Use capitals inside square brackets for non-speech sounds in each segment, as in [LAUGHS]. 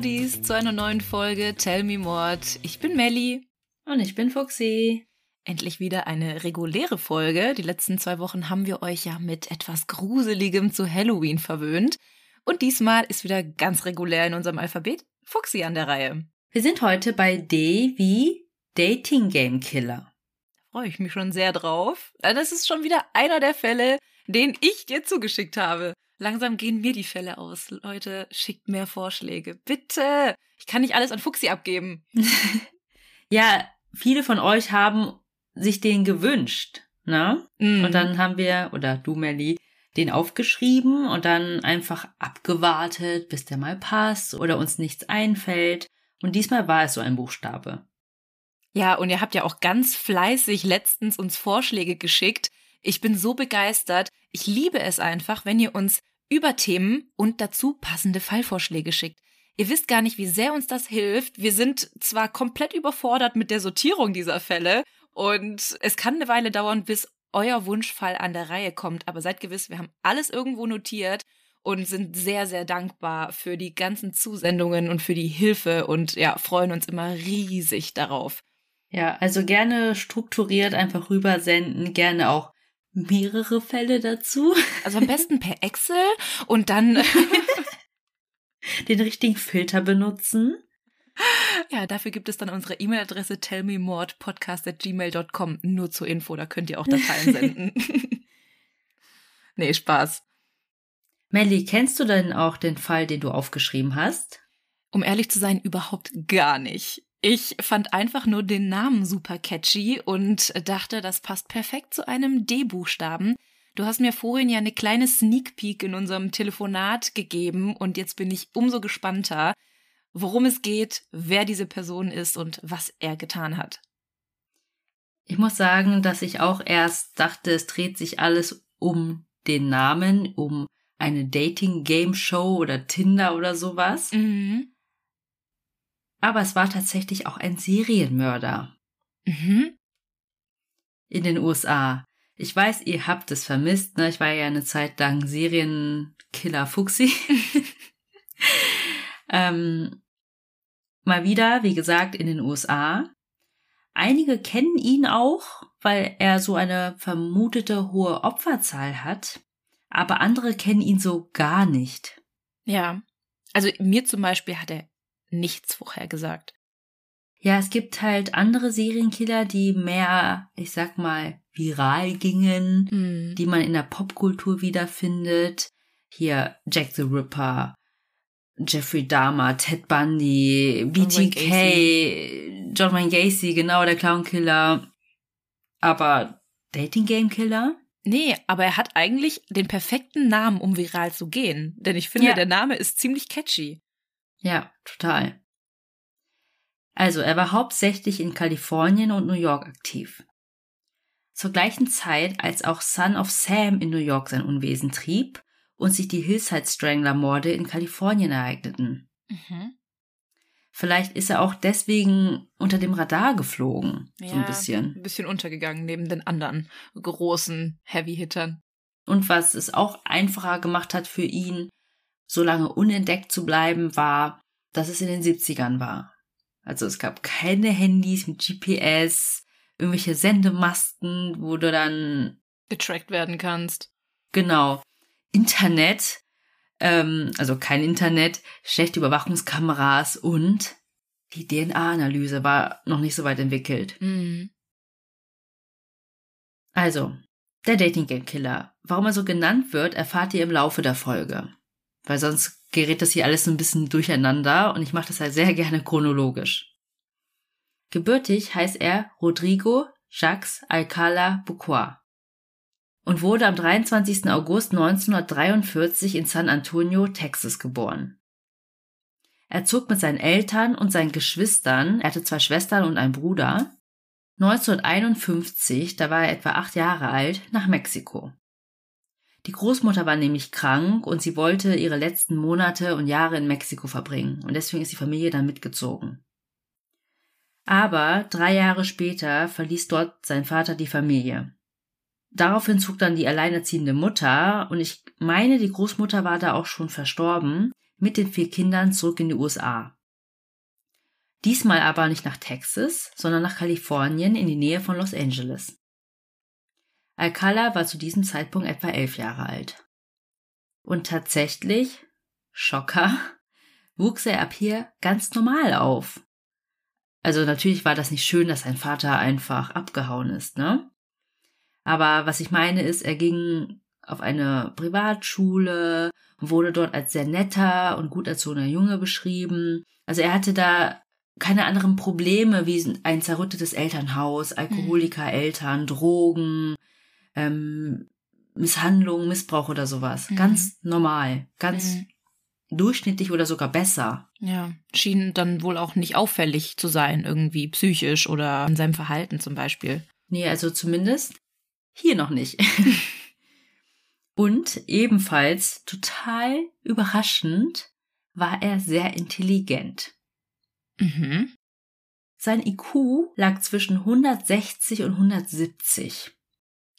Mordis, zu einer neuen Folge Tell Me Mord. Ich bin Melli. Und ich bin Fuxi. Endlich wieder eine reguläre Folge. Die letzten zwei Wochen haben wir euch ja mit etwas Gruseligem zu Halloween verwöhnt. Und diesmal ist wieder ganz regulär in unserem Alphabet Fuxi an der Reihe. Wir sind heute bei D wie Dating Game Killer. Da freue ich mich schon sehr drauf. Das ist schon wieder einer der Fälle, den ich dir zugeschickt habe. Langsam gehen mir die Fälle aus. Leute, schickt mehr Vorschläge. Bitte. Ich kann nicht alles an Fuxi abgeben. [LAUGHS] ja, viele von euch haben sich den gewünscht, ne? Mm. Und dann haben wir, oder du, Melly, den aufgeschrieben und dann einfach abgewartet, bis der mal passt oder uns nichts einfällt. Und diesmal war es so ein Buchstabe. Ja, und ihr habt ja auch ganz fleißig letztens uns Vorschläge geschickt. Ich bin so begeistert. Ich liebe es einfach, wenn ihr uns über Themen und dazu passende Fallvorschläge schickt. Ihr wisst gar nicht, wie sehr uns das hilft. Wir sind zwar komplett überfordert mit der Sortierung dieser Fälle und es kann eine Weile dauern, bis euer Wunschfall an der Reihe kommt, aber seid gewiss, wir haben alles irgendwo notiert und sind sehr, sehr dankbar für die ganzen Zusendungen und für die Hilfe und ja, freuen uns immer riesig darauf. Ja, also gerne strukturiert einfach rübersenden, gerne auch mehrere Fälle dazu. Also am besten per Excel und dann [LAUGHS] den richtigen Filter benutzen. Ja, dafür gibt es dann unsere E-Mail-Adresse tellmemordpodcast.gmail.com. Nur zur Info, da könnt ihr auch Dateien [LAUGHS] senden. [LAUGHS] nee, Spaß. Melly, kennst du denn auch den Fall, den du aufgeschrieben hast? Um ehrlich zu sein, überhaupt gar nicht. Ich fand einfach nur den Namen super catchy und dachte, das passt perfekt zu einem D-Buchstaben. Du hast mir vorhin ja eine kleine Sneak Peek in unserem Telefonat gegeben und jetzt bin ich umso gespannter worum es geht, wer diese Person ist und was er getan hat. Ich muss sagen, dass ich auch erst dachte, es dreht sich alles um den Namen, um eine Dating-Game-Show oder Tinder oder sowas. Mhm. Aber es war tatsächlich auch ein Serienmörder. Mhm. In den USA. Ich weiß, ihr habt es vermisst, ne? Ich war ja eine Zeit lang Serienkiller Fuchsi. [LAUGHS] Ähm, mal wieder, wie gesagt, in den USA. Einige kennen ihn auch, weil er so eine vermutete hohe Opferzahl hat, aber andere kennen ihn so gar nicht. Ja, also mir zum Beispiel hat er nichts vorher gesagt. Ja, es gibt halt andere Serienkiller, die mehr, ich sag mal, viral gingen, mm. die man in der Popkultur wiederfindet. Hier Jack the Ripper, Jeffrey Dahmer, Ted Bundy, BTK, John Wayne Gacy, genau, der Clownkiller. Aber Dating Game Killer? Nee, aber er hat eigentlich den perfekten Namen, um viral zu gehen. Denn ich finde, ja. der Name ist ziemlich catchy. Ja, total. Also, er war hauptsächlich in Kalifornien und New York aktiv. Zur gleichen Zeit, als auch Son of Sam in New York sein Unwesen trieb, und sich die Hillside Strangler Morde in Kalifornien ereigneten. Mhm. Vielleicht ist er auch deswegen unter dem Radar geflogen, ja, so ein bisschen. Ein bisschen untergegangen neben den anderen großen Heavy-Hittern. Und was es auch einfacher gemacht hat für ihn, so lange unentdeckt zu bleiben, war, dass es in den 70ern war. Also es gab keine Handys mit GPS, irgendwelche Sendemasten, wo du dann getrackt werden kannst. Genau. Internet, ähm, also kein Internet, schlechte Überwachungskameras und die DNA-Analyse war noch nicht so weit entwickelt. Mhm. Also, der Dating Game Killer. Warum er so genannt wird, erfahrt ihr im Laufe der Folge. Weil sonst gerät das hier alles ein bisschen durcheinander und ich mache das halt sehr [LAUGHS] gerne chronologisch. Gebürtig heißt er Rodrigo Jacques Alcala Bucois und wurde am 23. August 1943 in San Antonio, Texas geboren. Er zog mit seinen Eltern und seinen Geschwistern, er hatte zwei Schwestern und einen Bruder, 1951, da war er etwa acht Jahre alt, nach Mexiko. Die Großmutter war nämlich krank und sie wollte ihre letzten Monate und Jahre in Mexiko verbringen und deswegen ist die Familie dann mitgezogen. Aber drei Jahre später verließ dort sein Vater die Familie. Daraufhin zog dann die alleinerziehende Mutter, und ich meine, die Großmutter war da auch schon verstorben, mit den vier Kindern zurück in die USA. Diesmal aber nicht nach Texas, sondern nach Kalifornien in die Nähe von Los Angeles. Alcala war zu diesem Zeitpunkt etwa elf Jahre alt. Und tatsächlich, Schocker, [LAUGHS] wuchs er ab hier ganz normal auf. Also natürlich war das nicht schön, dass sein Vater einfach abgehauen ist, ne? Aber was ich meine ist, er ging auf eine Privatschule und wurde dort als sehr netter und gut erzogener Junge beschrieben. Also er hatte da keine anderen Probleme wie ein zerrüttetes Elternhaus, Alkoholiker-Eltern, Drogen, ähm, Misshandlung, Missbrauch oder sowas. Mhm. Ganz normal, ganz mhm. durchschnittlich oder sogar besser. Ja, schien dann wohl auch nicht auffällig zu sein, irgendwie psychisch oder in seinem Verhalten zum Beispiel. Nee, also zumindest hier noch nicht. [LAUGHS] [LAUGHS] Und ebenfalls total überraschend war er sehr intelligent. Mhm. Sein IQ lag zwischen 160 und 170.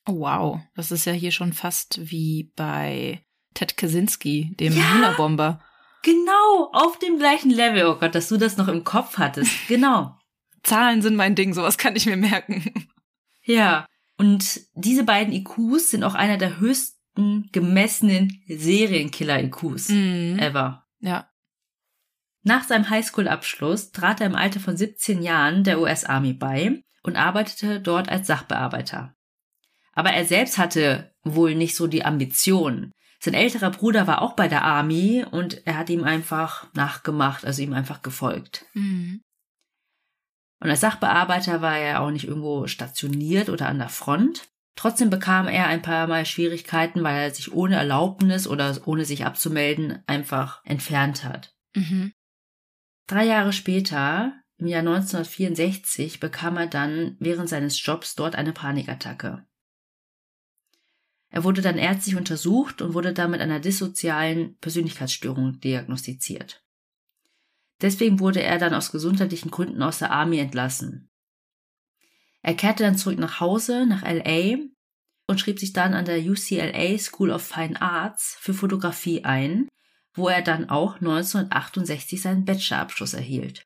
Oh, wow, das ist ja hier schon fast wie bei Ted Kaczynski, dem ja, Hühnerbomber. Genau, auf dem gleichen Level. Oh Gott, dass du das noch im Kopf hattest. [LAUGHS] Genau. Zahlen sind mein Ding, sowas kann ich mir merken. Ja, und diese beiden IQs sind auch einer der höchsten gemessenen Serienkiller-IQs mm. ever. Ja. Nach seinem Highschool-Abschluss trat er im Alter von 17 Jahren der US Army bei und arbeitete dort als Sachbearbeiter. Aber er selbst hatte wohl nicht so die Ambition. Sein älterer Bruder war auch bei der Army und er hat ihm einfach nachgemacht, also ihm einfach gefolgt. Mhm. Und als Sachbearbeiter war er auch nicht irgendwo stationiert oder an der Front. Trotzdem bekam er ein paar Mal Schwierigkeiten, weil er sich ohne Erlaubnis oder ohne sich abzumelden einfach entfernt hat. Mhm. Drei Jahre später, im Jahr 1964, bekam er dann während seines Jobs dort eine Panikattacke. Er wurde dann ärztlich untersucht und wurde dann mit einer dissozialen Persönlichkeitsstörung diagnostiziert. Deswegen wurde er dann aus gesundheitlichen Gründen aus der Army entlassen. Er kehrte dann zurück nach Hause, nach LA und schrieb sich dann an der UCLA School of Fine Arts für Fotografie ein, wo er dann auch 1968 seinen Bachelorabschluss erhielt.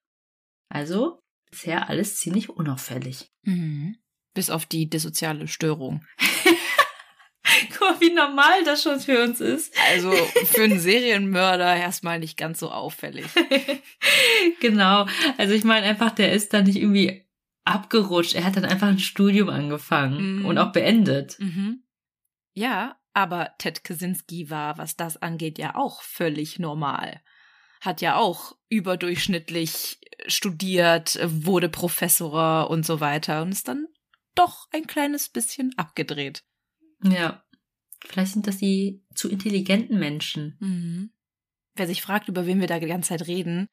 Also bisher alles ziemlich unauffällig. Mhm. Bis auf die dissoziale Störung. [LAUGHS] [LAUGHS] Guck mal, wie normal das schon für uns ist. Also für einen Serienmörder erstmal nicht ganz so auffällig. [LAUGHS] genau. Also ich meine einfach, der ist da nicht irgendwie abgerutscht. Er hat dann einfach ein Studium angefangen mhm. und auch beendet. Mhm. Ja, aber Ted Kaczynski war, was das angeht, ja auch völlig normal. Hat ja auch überdurchschnittlich studiert, wurde Professor und so weiter und ist dann doch ein kleines bisschen abgedreht. Ja. Vielleicht sind das die zu intelligenten Menschen. Mhm. Wer sich fragt, über wen wir da die ganze Zeit reden,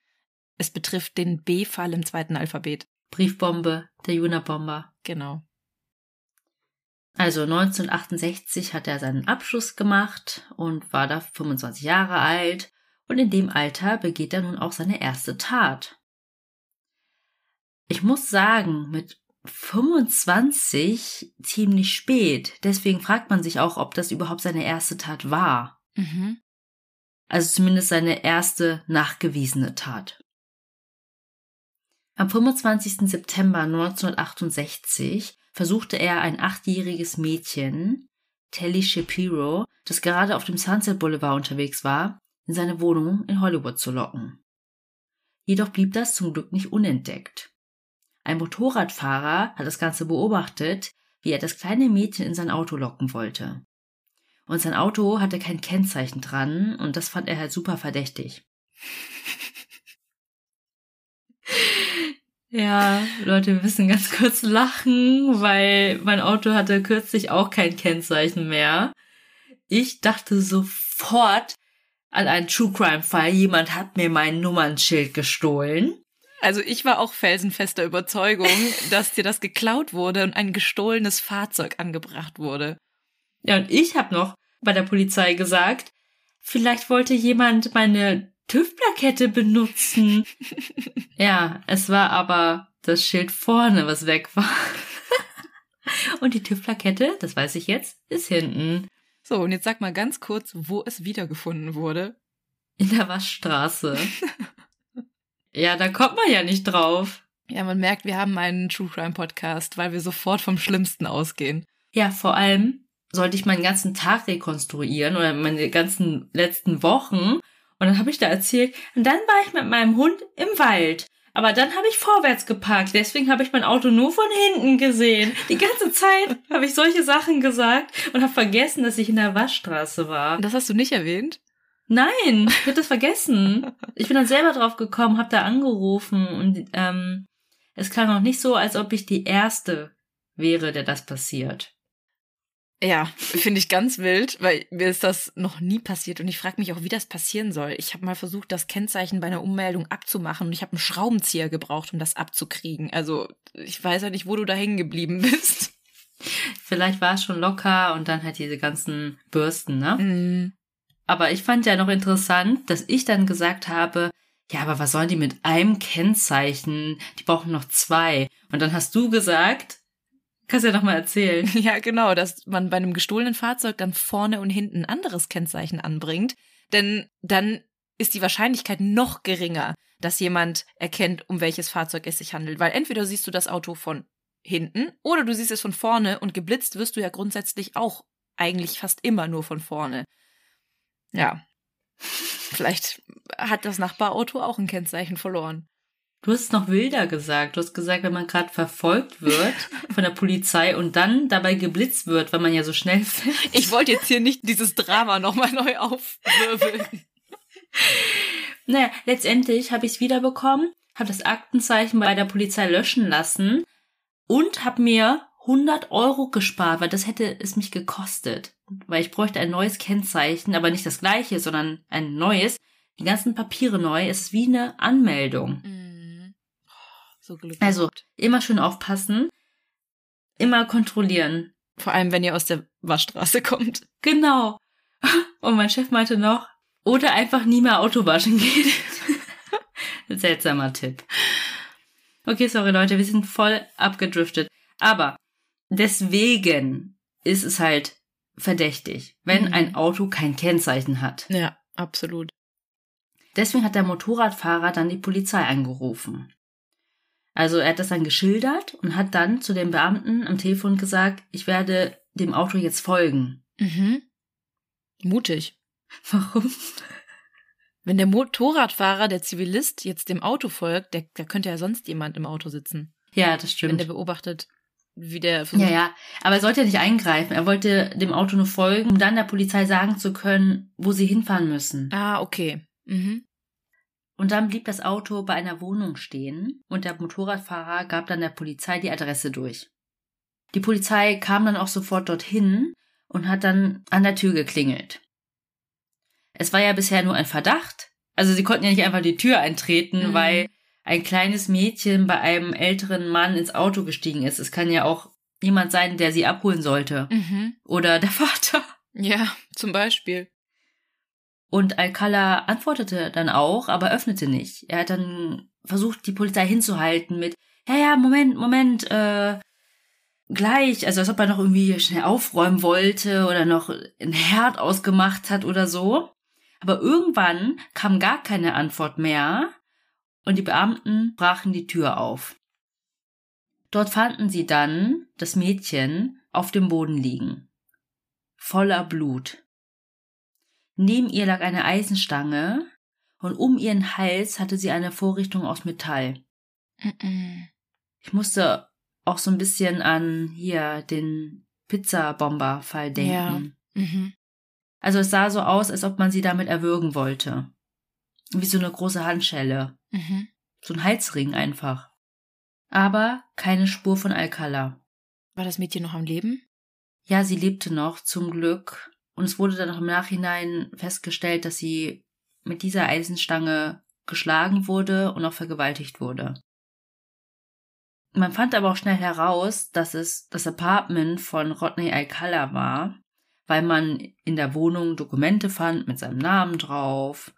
es betrifft den B-Fall im zweiten Alphabet. Briefbombe, der Juna-Bomber. Genau. Also 1968 hat er seinen Abschluss gemacht und war da 25 Jahre alt und in dem Alter begeht er nun auch seine erste Tat. Ich muss sagen, mit 25 ziemlich spät. Deswegen fragt man sich auch, ob das überhaupt seine erste Tat war. Mhm. Also zumindest seine erste nachgewiesene Tat. Am 25. September 1968 versuchte er ein achtjähriges Mädchen, Telly Shapiro, das gerade auf dem Sunset Boulevard unterwegs war, in seine Wohnung in Hollywood zu locken. Jedoch blieb das zum Glück nicht unentdeckt. Ein Motorradfahrer hat das Ganze beobachtet, wie er das kleine Mädchen in sein Auto locken wollte. Und sein Auto hatte kein Kennzeichen dran und das fand er halt super verdächtig. [LAUGHS] Ja, Leute, wir müssen ganz kurz lachen, weil mein Auto hatte kürzlich auch kein Kennzeichen mehr. Ich dachte sofort an einen True Crime Fall. Jemand hat mir mein Nummernschild gestohlen. Also ich war auch felsenfester Überzeugung, dass dir das geklaut wurde und ein gestohlenes Fahrzeug angebracht wurde. Ja, und ich habe noch bei der Polizei gesagt, vielleicht wollte jemand meine TÜV-Plakette benutzen. [LAUGHS] ja, es war aber das Schild vorne, was weg war. und die TÜV-Plakette, das weiß ich jetzt, ist hinten. So, und jetzt sag mal ganz kurz, wo es wiedergefunden wurde. in der Waschstraße. [LAUGHS] ja, da kommt man ja nicht drauf. Ja, man merkt, wir haben einen True Crime Podcast, weil wir sofort vom Schlimmsten ausgehen. Ja, vor allem sollte ich meinen ganzen Tag rekonstruieren oder meine ganzen letzten Wochen. Und dann habe ich da erzählt, und dann war ich mit meinem Hund im Wald. Aber dann habe ich vorwärts geparkt, deswegen habe ich mein Auto nur von hinten gesehen. Die ganze Zeit [LAUGHS] habe ich solche Sachen gesagt und habe vergessen, dass ich in der Waschstraße war. Das hast du nicht erwähnt? Nein, ich habe das vergessen. Ich bin dann selber drauf gekommen, habe da angerufen und ähm, es klang auch nicht so, als ob ich die Erste wäre, der das passiert. Ja, finde ich ganz wild, weil mir ist das noch nie passiert und ich frage mich auch, wie das passieren soll. Ich habe mal versucht, das Kennzeichen bei einer Ummeldung abzumachen und ich habe einen Schraubenzieher gebraucht, um das abzukriegen. Also ich weiß ja nicht, wo du da hängen geblieben bist. Vielleicht war es schon locker und dann halt diese ganzen Bürsten, ne? Mm. Aber ich fand ja noch interessant, dass ich dann gesagt habe, ja, aber was sollen die mit einem Kennzeichen? Die brauchen noch zwei. Und dann hast du gesagt, kannst ja noch mal erzählen. [LAUGHS] Ja, genau, dass man bei einem gestohlenen Fahrzeug dann vorne und hinten ein anderes Kennzeichen anbringt. Denn dann ist die Wahrscheinlichkeit noch geringer, dass jemand erkennt, um welches Fahrzeug es sich handelt. Weil entweder siehst du das Auto von hinten oder du siehst es von vorne und geblitzt wirst du ja grundsätzlich auch eigentlich fast immer nur von vorne. Ja. Vielleicht hat das Nachbarauto auch ein Kennzeichen verloren. Du hast noch wilder gesagt. Du hast gesagt, wenn man gerade verfolgt wird [LAUGHS] von der Polizei und dann dabei geblitzt wird, weil man ja so schnell fährt. Ich wollte jetzt hier nicht dieses Drama nochmal neu aufwirbeln. Naja, letztendlich habe ich es wiederbekommen, habe das Aktenzeichen bei der Polizei löschen lassen und habe mir 100 Euro gespart, weil das hätte es mich gekostet. Weil ich bräuchte ein neues Kennzeichen, aber nicht das gleiche, sondern ein neues. Die ganzen Papiere neu, es ist wie eine Anmeldung. Mhm. So. Also immer schön aufpassen, immer kontrollieren. Vor allem, wenn ihr aus der Waschstraße kommt. Genau. [LAUGHS] Und mein Chef meinte noch, oder einfach nie mehr Auto waschen gehen. [LAUGHS] Seltsamer Tipp. Okay, sorry Leute, wir sind voll abgedriftet. Aber deswegen ist es halt verdächtig, wenn Mhm. ein Auto kein Kennzeichen hat. Ja, absolut. Deswegen hat der Motorradfahrer dann die Polizei angerufen. Also er hat das dann geschildert und hat dann zu dem Beamten am Telefon gesagt, ich werde dem Auto jetzt folgen. Mhm. Mutig. [LAUGHS] Warum? Wenn der Motorradfahrer, der Zivilist, jetzt dem Auto folgt, der, da könnte ja sonst jemand im Auto sitzen. Ja, das Wenn stimmt. der beobachtet, wie der Ja, ja. Aber er sollte ja nicht eingreifen. Er wollte dem Auto nur folgen, um dann der Polizei sagen zu können, wo sie hinfahren müssen. Ah, okay. Mhm. Und dann blieb das Auto bei einer Wohnung stehen und der Motorradfahrer gab dann der Polizei die Adresse durch. Die Polizei kam dann auch sofort dorthin und hat dann an der Tür geklingelt. Es war ja bisher nur ein Verdacht. Also sie konnten ja nicht einfach die Tür eintreten, Mhm. weil ein kleines Mädchen bei einem älteren Mann ins Auto gestiegen ist. Es kann ja auch jemand sein, der sie abholen sollte. Mhm. Oder der [LAUGHS] Vater. Ja, zum Beispiel. Und Alcala antwortete dann auch, aber öffnete nicht. Er hat dann versucht, die Polizei hinzuhalten mit, ja, ja, Moment, Moment, äh, gleich, also als ob er noch irgendwie schnell aufräumen wollte oder noch ein Herd ausgemacht hat oder so. Aber irgendwann kam gar keine Antwort mehr und die Beamten brachen die Tür auf. Dort fanden sie dann das Mädchen auf dem Boden liegen, voller Blut. Neben ihr lag eine Eisenstange und um ihren Hals hatte sie eine Vorrichtung aus Metall. Ich musste auch so ein bisschen an hier den Pizzabomber-Fall denken. Mhm. Also es sah so aus, als ob man sie damit erwürgen wollte. Wie so eine große Handschelle. Mhm. So ein Halsring einfach. Aber keine Spur von Alcala. War das Mädchen noch am Leben? Ja, sie lebte noch, zum Glück. Und es wurde dann auch im Nachhinein festgestellt, dass sie mit dieser Eisenstange geschlagen wurde und auch vergewaltigt wurde. Man fand aber auch schnell heraus, dass es das Apartment von Rodney Alcala war, weil man in der Wohnung Dokumente fand mit seinem Namen drauf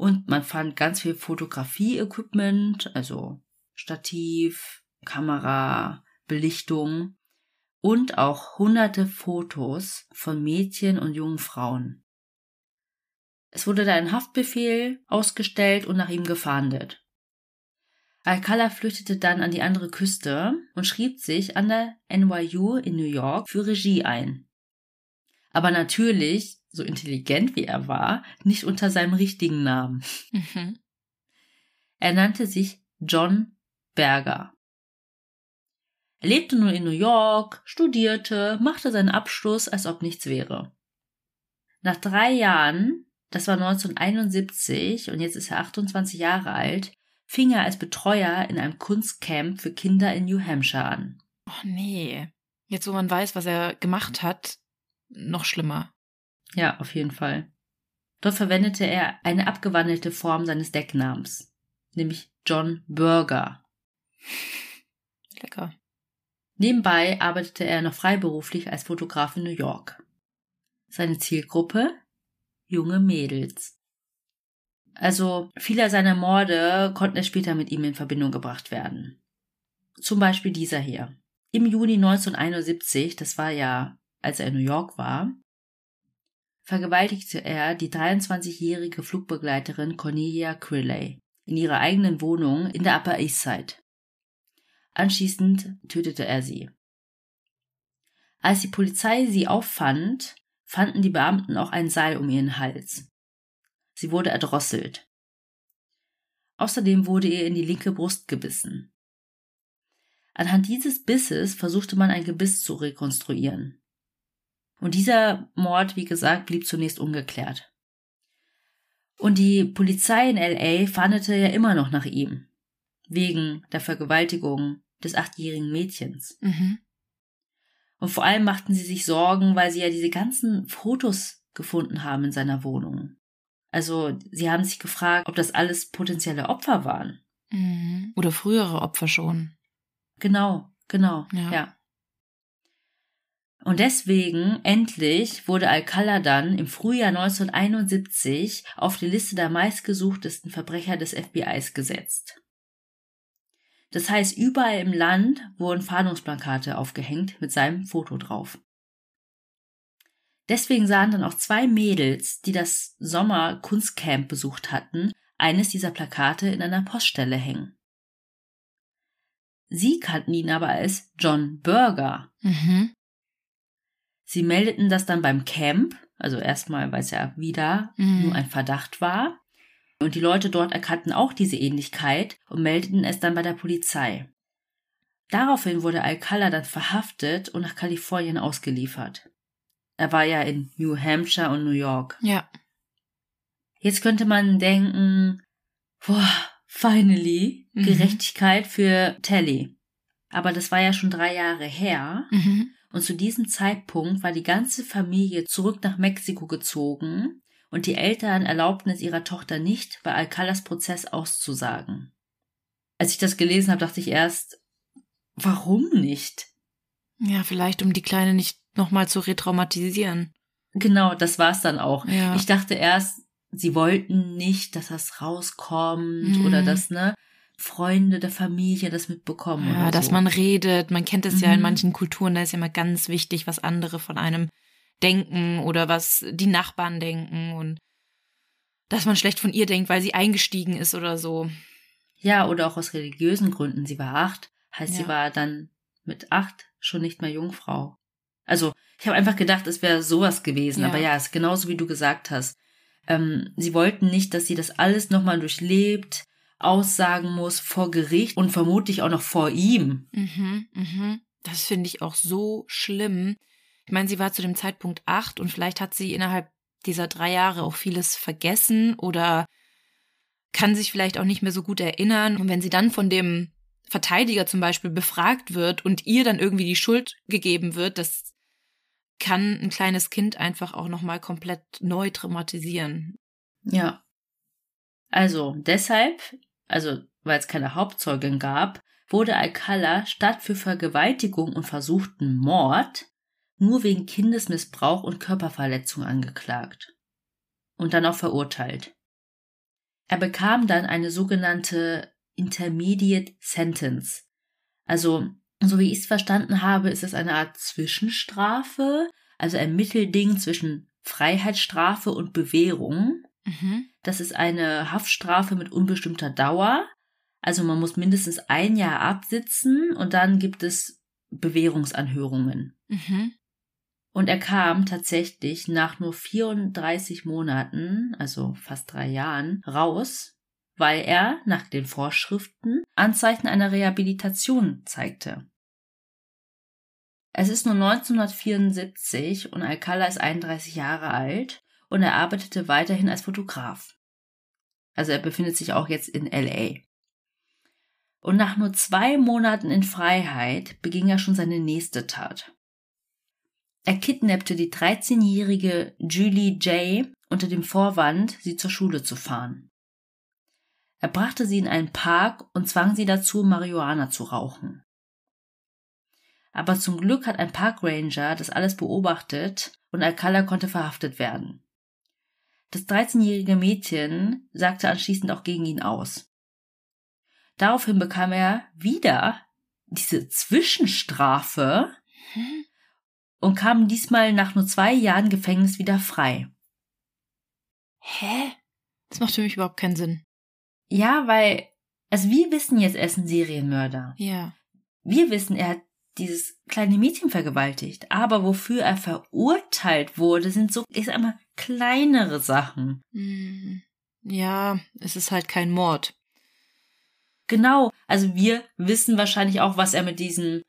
und man fand ganz viel Fotografie-Equipment, also Stativ, Kamera, Belichtung und auch hunderte Fotos von Mädchen und jungen Frauen. Es wurde da ein Haftbefehl ausgestellt und nach ihm gefahndet. Alcala flüchtete dann an die andere Küste und schrieb sich an der NYU in New York für Regie ein. Aber natürlich, so intelligent wie er war, nicht unter seinem richtigen Namen. Mhm. Er nannte sich John Berger. Er lebte nun in New York, studierte, machte seinen Abschluss, als ob nichts wäre. Nach drei Jahren, das war 1971 und jetzt ist er 28 Jahre alt, fing er als Betreuer in einem Kunstcamp für Kinder in New Hampshire an. Oh nee. Jetzt, wo man weiß, was er gemacht hat, noch schlimmer. Ja, auf jeden Fall. Dort verwendete er eine abgewandelte Form seines Decknamens, nämlich John Burger. [LAUGHS] Lecker. Nebenbei arbeitete er noch freiberuflich als Fotograf in New York. Seine Zielgruppe? Junge Mädels. Also viele seiner Morde konnten erst später mit ihm in Verbindung gebracht werden. Zum Beispiel dieser hier. Im Juni 1971, das war ja, als er in New York war, vergewaltigte er die 23-jährige Flugbegleiterin Cornelia Criley in ihrer eigenen Wohnung in der Upper East Side. Anschließend tötete er sie. Als die Polizei sie auffand, fanden die Beamten auch ein Seil um ihren Hals. Sie wurde erdrosselt. Außerdem wurde ihr in die linke Brust gebissen. Anhand dieses Bisses versuchte man ein Gebiss zu rekonstruieren. Und dieser Mord, wie gesagt, blieb zunächst ungeklärt. Und die Polizei in LA fahndete ja immer noch nach ihm wegen der Vergewaltigung des achtjährigen Mädchens. Mhm. Und vor allem machten sie sich Sorgen, weil sie ja diese ganzen Fotos gefunden haben in seiner Wohnung. Also sie haben sich gefragt, ob das alles potenzielle Opfer waren. Mhm. Oder frühere Opfer schon. Genau, genau, ja. ja. Und deswegen, endlich, wurde Alcala dann im Frühjahr 1971 auf die Liste der meistgesuchtesten Verbrecher des FBIs gesetzt. Das heißt, überall im Land wurden Fahndungsplakate aufgehängt mit seinem Foto drauf. Deswegen sahen dann auch zwei Mädels, die das Sommer-Kunstcamp besucht hatten, eines dieser Plakate in einer Poststelle hängen. Sie kannten ihn aber als John Burger. Mhm. Sie meldeten das dann beim Camp, also erstmal, weil es ja wieder mhm. nur ein Verdacht war. Und die Leute dort erkannten auch diese Ähnlichkeit und meldeten es dann bei der Polizei. Daraufhin wurde Alcala dann verhaftet und nach Kalifornien ausgeliefert. Er war ja in New Hampshire und New York. Ja. Jetzt könnte man denken, boah, finally, mhm. Gerechtigkeit für Telly. Aber das war ja schon drei Jahre her. Mhm. Und zu diesem Zeitpunkt war die ganze Familie zurück nach Mexiko gezogen und die Eltern erlaubten es ihrer Tochter nicht, bei Alcalas Prozess auszusagen. Als ich das gelesen habe, dachte ich erst, warum nicht? Ja, vielleicht um die Kleine nicht nochmal zu retraumatisieren. Genau, das war's dann auch. Ja. Ich dachte erst, sie wollten nicht, dass das rauskommt mhm. oder dass, ne, Freunde der Familie das mitbekommen. Ja, dass so. man redet. Man kennt es mhm. ja in mhm. manchen Kulturen, da ist ja immer ganz wichtig, was andere von einem denken oder was die Nachbarn denken und dass man schlecht von ihr denkt, weil sie eingestiegen ist oder so. Ja, oder auch aus religiösen Gründen. Sie war acht, heißt ja. sie war dann mit acht schon nicht mehr Jungfrau. Also ich habe einfach gedacht, es wäre sowas gewesen, ja. aber ja, es ist genauso wie du gesagt hast. Ähm, sie wollten nicht, dass sie das alles nochmal durchlebt, aussagen muss vor Gericht und vermutlich auch noch vor ihm. Mhm, mhm. Das finde ich auch so schlimm. Ich meine, sie war zu dem Zeitpunkt acht und vielleicht hat sie innerhalb dieser drei Jahre auch vieles vergessen oder kann sich vielleicht auch nicht mehr so gut erinnern. Und wenn sie dann von dem Verteidiger zum Beispiel befragt wird und ihr dann irgendwie die Schuld gegeben wird, das kann ein kleines Kind einfach auch nochmal komplett neu traumatisieren. Ja. Also deshalb, also weil es keine Hauptzeugin gab, wurde Alcala statt für Vergewaltigung und versuchten Mord nur wegen Kindesmissbrauch und Körperverletzung angeklagt und dann auch verurteilt. Er bekam dann eine sogenannte Intermediate Sentence. Also, so wie ich es verstanden habe, ist es eine Art Zwischenstrafe, also ein Mittelding zwischen Freiheitsstrafe und Bewährung. Mhm. Das ist eine Haftstrafe mit unbestimmter Dauer. Also man muss mindestens ein Jahr absitzen und dann gibt es Bewährungsanhörungen. Mhm. Und er kam tatsächlich nach nur 34 Monaten, also fast drei Jahren, raus, weil er nach den Vorschriften Anzeichen einer Rehabilitation zeigte. Es ist nur 1974 und Alcala ist 31 Jahre alt und er arbeitete weiterhin als Fotograf. Also er befindet sich auch jetzt in LA. Und nach nur zwei Monaten in Freiheit beging er schon seine nächste Tat. Er kidnappte die 13-jährige Julie J. unter dem Vorwand, sie zur Schule zu fahren. Er brachte sie in einen Park und zwang sie dazu, Marihuana zu rauchen. Aber zum Glück hat ein Parkranger das alles beobachtet und Alcala konnte verhaftet werden. Das 13-jährige Mädchen sagte anschließend auch gegen ihn aus. Daraufhin bekam er wieder diese Zwischenstrafe Hm? und kam diesmal nach nur zwei Jahren Gefängnis wieder frei. Hä? Das macht für mich überhaupt keinen Sinn. Ja, weil, also wir wissen jetzt, er ist ein Serienmörder. Ja. Wir wissen, er hat dieses kleine Mädchen vergewaltigt. Aber wofür er verurteilt wurde, sind so, ich sag mal, kleinere Sachen. Hm. Ja, es ist halt kein Mord. Genau. Also wir wissen wahrscheinlich auch, was er mit diesem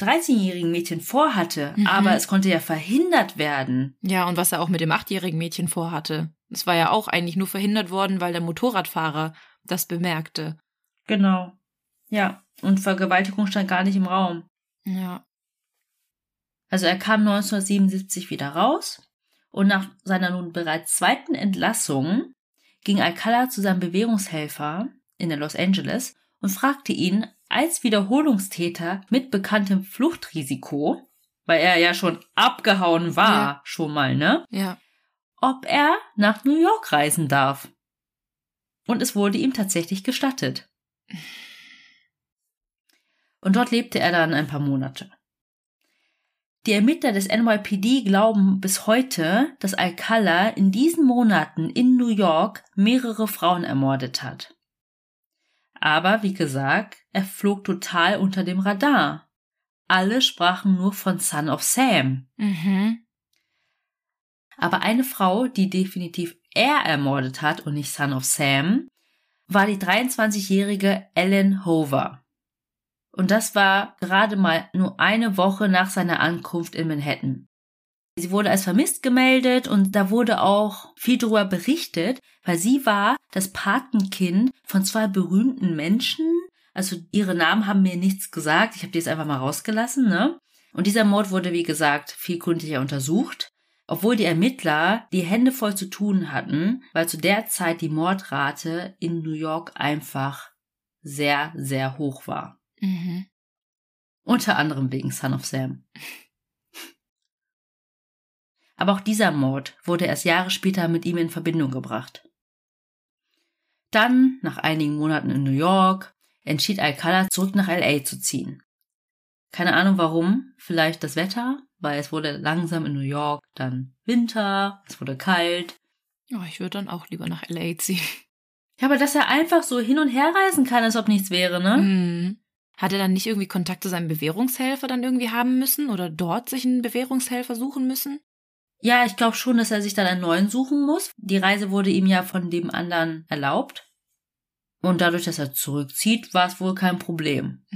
13-jährigen Mädchen vorhatte. Mhm. Aber es konnte ja verhindert werden. Ja, und was er auch mit dem achtjährigen Mädchen vorhatte. Es war ja auch eigentlich nur verhindert worden, weil der Motorradfahrer das bemerkte. Genau. Ja. Und Vergewaltigung stand gar nicht im Raum. Ja. Also er kam 1977 wieder raus und nach seiner nun bereits zweiten Entlassung ging Alcala zu seinem Bewährungshelfer in Los Angeles und fragte ihn als Wiederholungstäter mit bekanntem Fluchtrisiko, weil er ja schon abgehauen war, Ja. schon mal, ne? Ja. Ob er nach New York reisen darf. Und es wurde ihm tatsächlich gestattet. Und dort lebte er dann ein paar Monate. Die Ermittler des NYPD glauben bis heute, dass Alcala in diesen Monaten in New York mehrere Frauen ermordet hat. Aber wie gesagt, er flog total unter dem Radar. Alle sprachen nur von Son of Sam. Mhm. Aber eine Frau, die definitiv er ermordet hat und nicht Son of Sam, war die 23-jährige Ellen Hover. Und das war gerade mal nur eine Woche nach seiner Ankunft in Manhattan. Sie wurde als vermisst gemeldet und da wurde auch viel darüber berichtet, weil sie war das Patenkind von zwei berühmten Menschen. Also ihre Namen haben mir nichts gesagt. Ich habe die jetzt einfach mal rausgelassen, ne? Und dieser Mord wurde, wie gesagt, viel gründlicher untersucht. Obwohl die Ermittler die Hände voll zu tun hatten, weil zu der Zeit die Mordrate in New York einfach sehr, sehr hoch war. Mhm. Unter anderem wegen Son of Sam. Aber auch dieser Mord wurde erst Jahre später mit ihm in Verbindung gebracht. Dann, nach einigen Monaten in New York, entschied Alcala zurück nach LA zu ziehen. Keine Ahnung warum, vielleicht das Wetter, weil es wurde langsam in New York dann Winter, es wurde kalt. Oh, ich würde dann auch lieber nach LA ziehen. Ja, aber dass er einfach so hin und her reisen kann, als ob nichts wäre, ne? Mhm. Hat er dann nicht irgendwie Kontakt zu seinem Bewährungshelfer dann irgendwie haben müssen oder dort sich einen Bewährungshelfer suchen müssen? Ja, ich glaube schon, dass er sich dann einen neuen suchen muss. Die Reise wurde ihm ja von dem anderen erlaubt. Und dadurch, dass er zurückzieht, war es wohl kein Problem. [LAUGHS]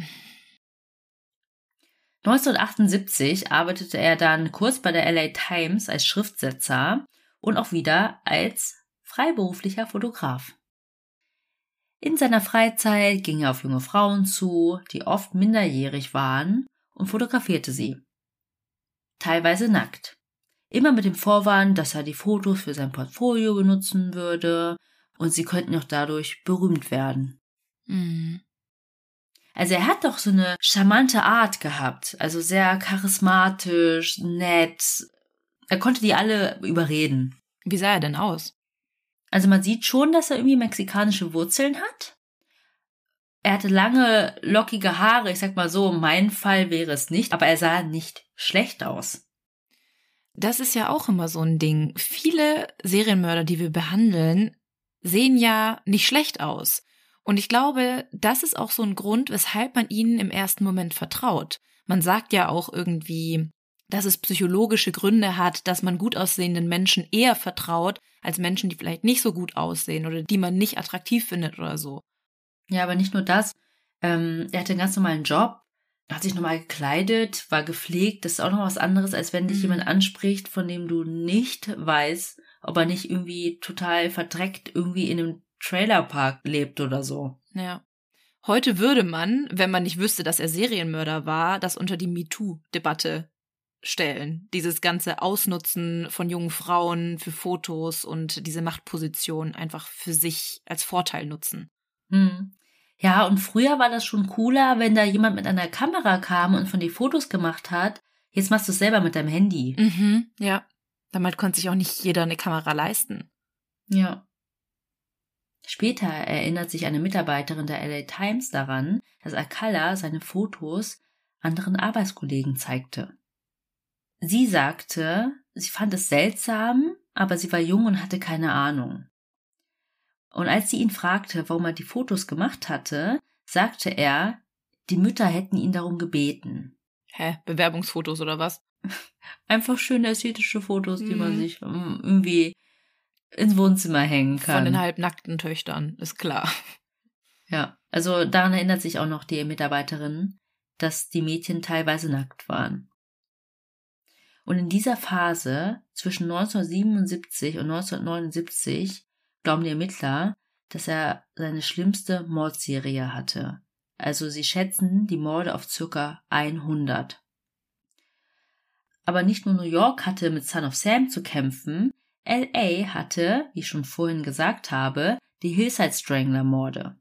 1978 arbeitete er dann kurz bei der LA Times als Schriftsetzer und auch wieder als freiberuflicher Fotograf. In seiner Freizeit ging er auf junge Frauen zu, die oft minderjährig waren, und fotografierte sie. Teilweise nackt. Immer mit dem Vorwand, dass er die Fotos für sein Portfolio benutzen würde und sie könnten auch dadurch berühmt werden. Mhm. Also er hat doch so eine charmante Art gehabt, also sehr charismatisch, nett. Er konnte die alle überreden. Wie sah er denn aus? Also man sieht schon, dass er irgendwie mexikanische Wurzeln hat. Er hatte lange, lockige Haare. Ich sag mal so, mein Fall wäre es nicht, aber er sah nicht schlecht aus. Das ist ja auch immer so ein Ding. Viele Serienmörder, die wir behandeln, sehen ja nicht schlecht aus. Und ich glaube, das ist auch so ein Grund, weshalb man ihnen im ersten Moment vertraut. Man sagt ja auch irgendwie, dass es psychologische Gründe hat, dass man gut aussehenden Menschen eher vertraut als Menschen, die vielleicht nicht so gut aussehen oder die man nicht attraktiv findet oder so. Ja, aber nicht nur das. Ähm, er hatte einen ganz normalen Job, hat sich normal gekleidet, war gepflegt. Das ist auch noch was anderes, als wenn dich mhm. jemand anspricht, von dem du nicht weißt, ob er nicht irgendwie total verdreckt irgendwie in einem Trailerpark lebt oder so. Ja. Heute würde man, wenn man nicht wüsste, dass er Serienmörder war, das unter die MeToo-Debatte stellen. Dieses ganze Ausnutzen von jungen Frauen für Fotos und diese Machtposition einfach für sich als Vorteil nutzen. Hm. Ja, und früher war das schon cooler, wenn da jemand mit einer Kamera kam und von die Fotos gemacht hat. Jetzt machst du es selber mit deinem Handy. Mhm, ja. Damit konnte sich auch nicht jeder eine Kamera leisten. Ja. Später erinnert sich eine Mitarbeiterin der LA Times daran, dass Akala seine Fotos anderen Arbeitskollegen zeigte. Sie sagte, sie fand es seltsam, aber sie war jung und hatte keine Ahnung. Und als sie ihn fragte, warum er die Fotos gemacht hatte, sagte er, die Mütter hätten ihn darum gebeten. Hä? Bewerbungsfotos oder was? [LAUGHS] Einfach schöne ästhetische Fotos, die mhm. man sich ähm, irgendwie ins Wohnzimmer hängen kann. Von den halbnackten Töchtern, ist klar. Ja, also daran erinnert sich auch noch die Mitarbeiterin, dass die Mädchen teilweise nackt waren. Und in dieser Phase zwischen 1977 und 1979 glauben die Ermittler, dass er seine schlimmste Mordserie hatte. Also sie schätzen die Morde auf circa 100. Aber nicht nur New York hatte mit Son of Sam zu kämpfen, LA hatte, wie ich schon vorhin gesagt habe, die Hillside Strangler Morde.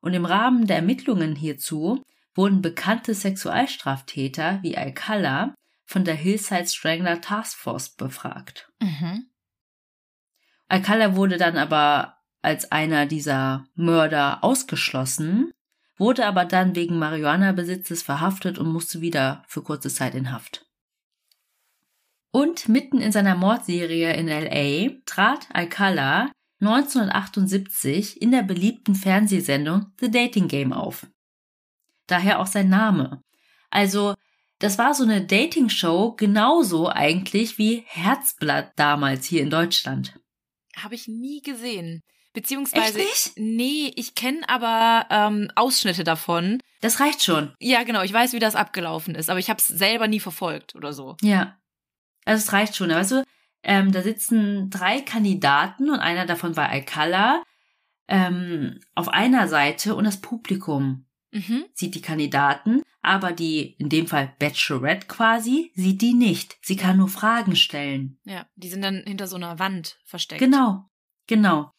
Und im Rahmen der Ermittlungen hierzu wurden bekannte Sexualstraftäter wie Alcala von der Hillside Strangler Task Force befragt. Mhm. Alcala wurde dann aber als einer dieser Mörder ausgeschlossen, wurde aber dann wegen Marihuana-Besitzes verhaftet und musste wieder für kurze Zeit in Haft. Und mitten in seiner Mordserie in LA trat Alcala 1978 in der beliebten Fernsehsendung The Dating Game auf. Daher auch sein Name. Also, das war so eine Dating-Show genauso eigentlich wie Herzblatt damals hier in Deutschland. Habe ich nie gesehen. Beziehungsweise, nee, ich kenne aber ähm, Ausschnitte davon. Das reicht schon. Ja, genau, ich weiß, wie das abgelaufen ist, aber ich habe es selber nie verfolgt oder so. Ja, also es reicht schon. Weißt du, ähm, da sitzen drei Kandidaten und einer davon war Alcala ähm, auf einer Seite und das Publikum mhm. sieht die Kandidaten, aber die, in dem Fall Bachelorette quasi, sieht die nicht. Sie kann nur Fragen stellen. Ja, die sind dann hinter so einer Wand versteckt. Genau, genau.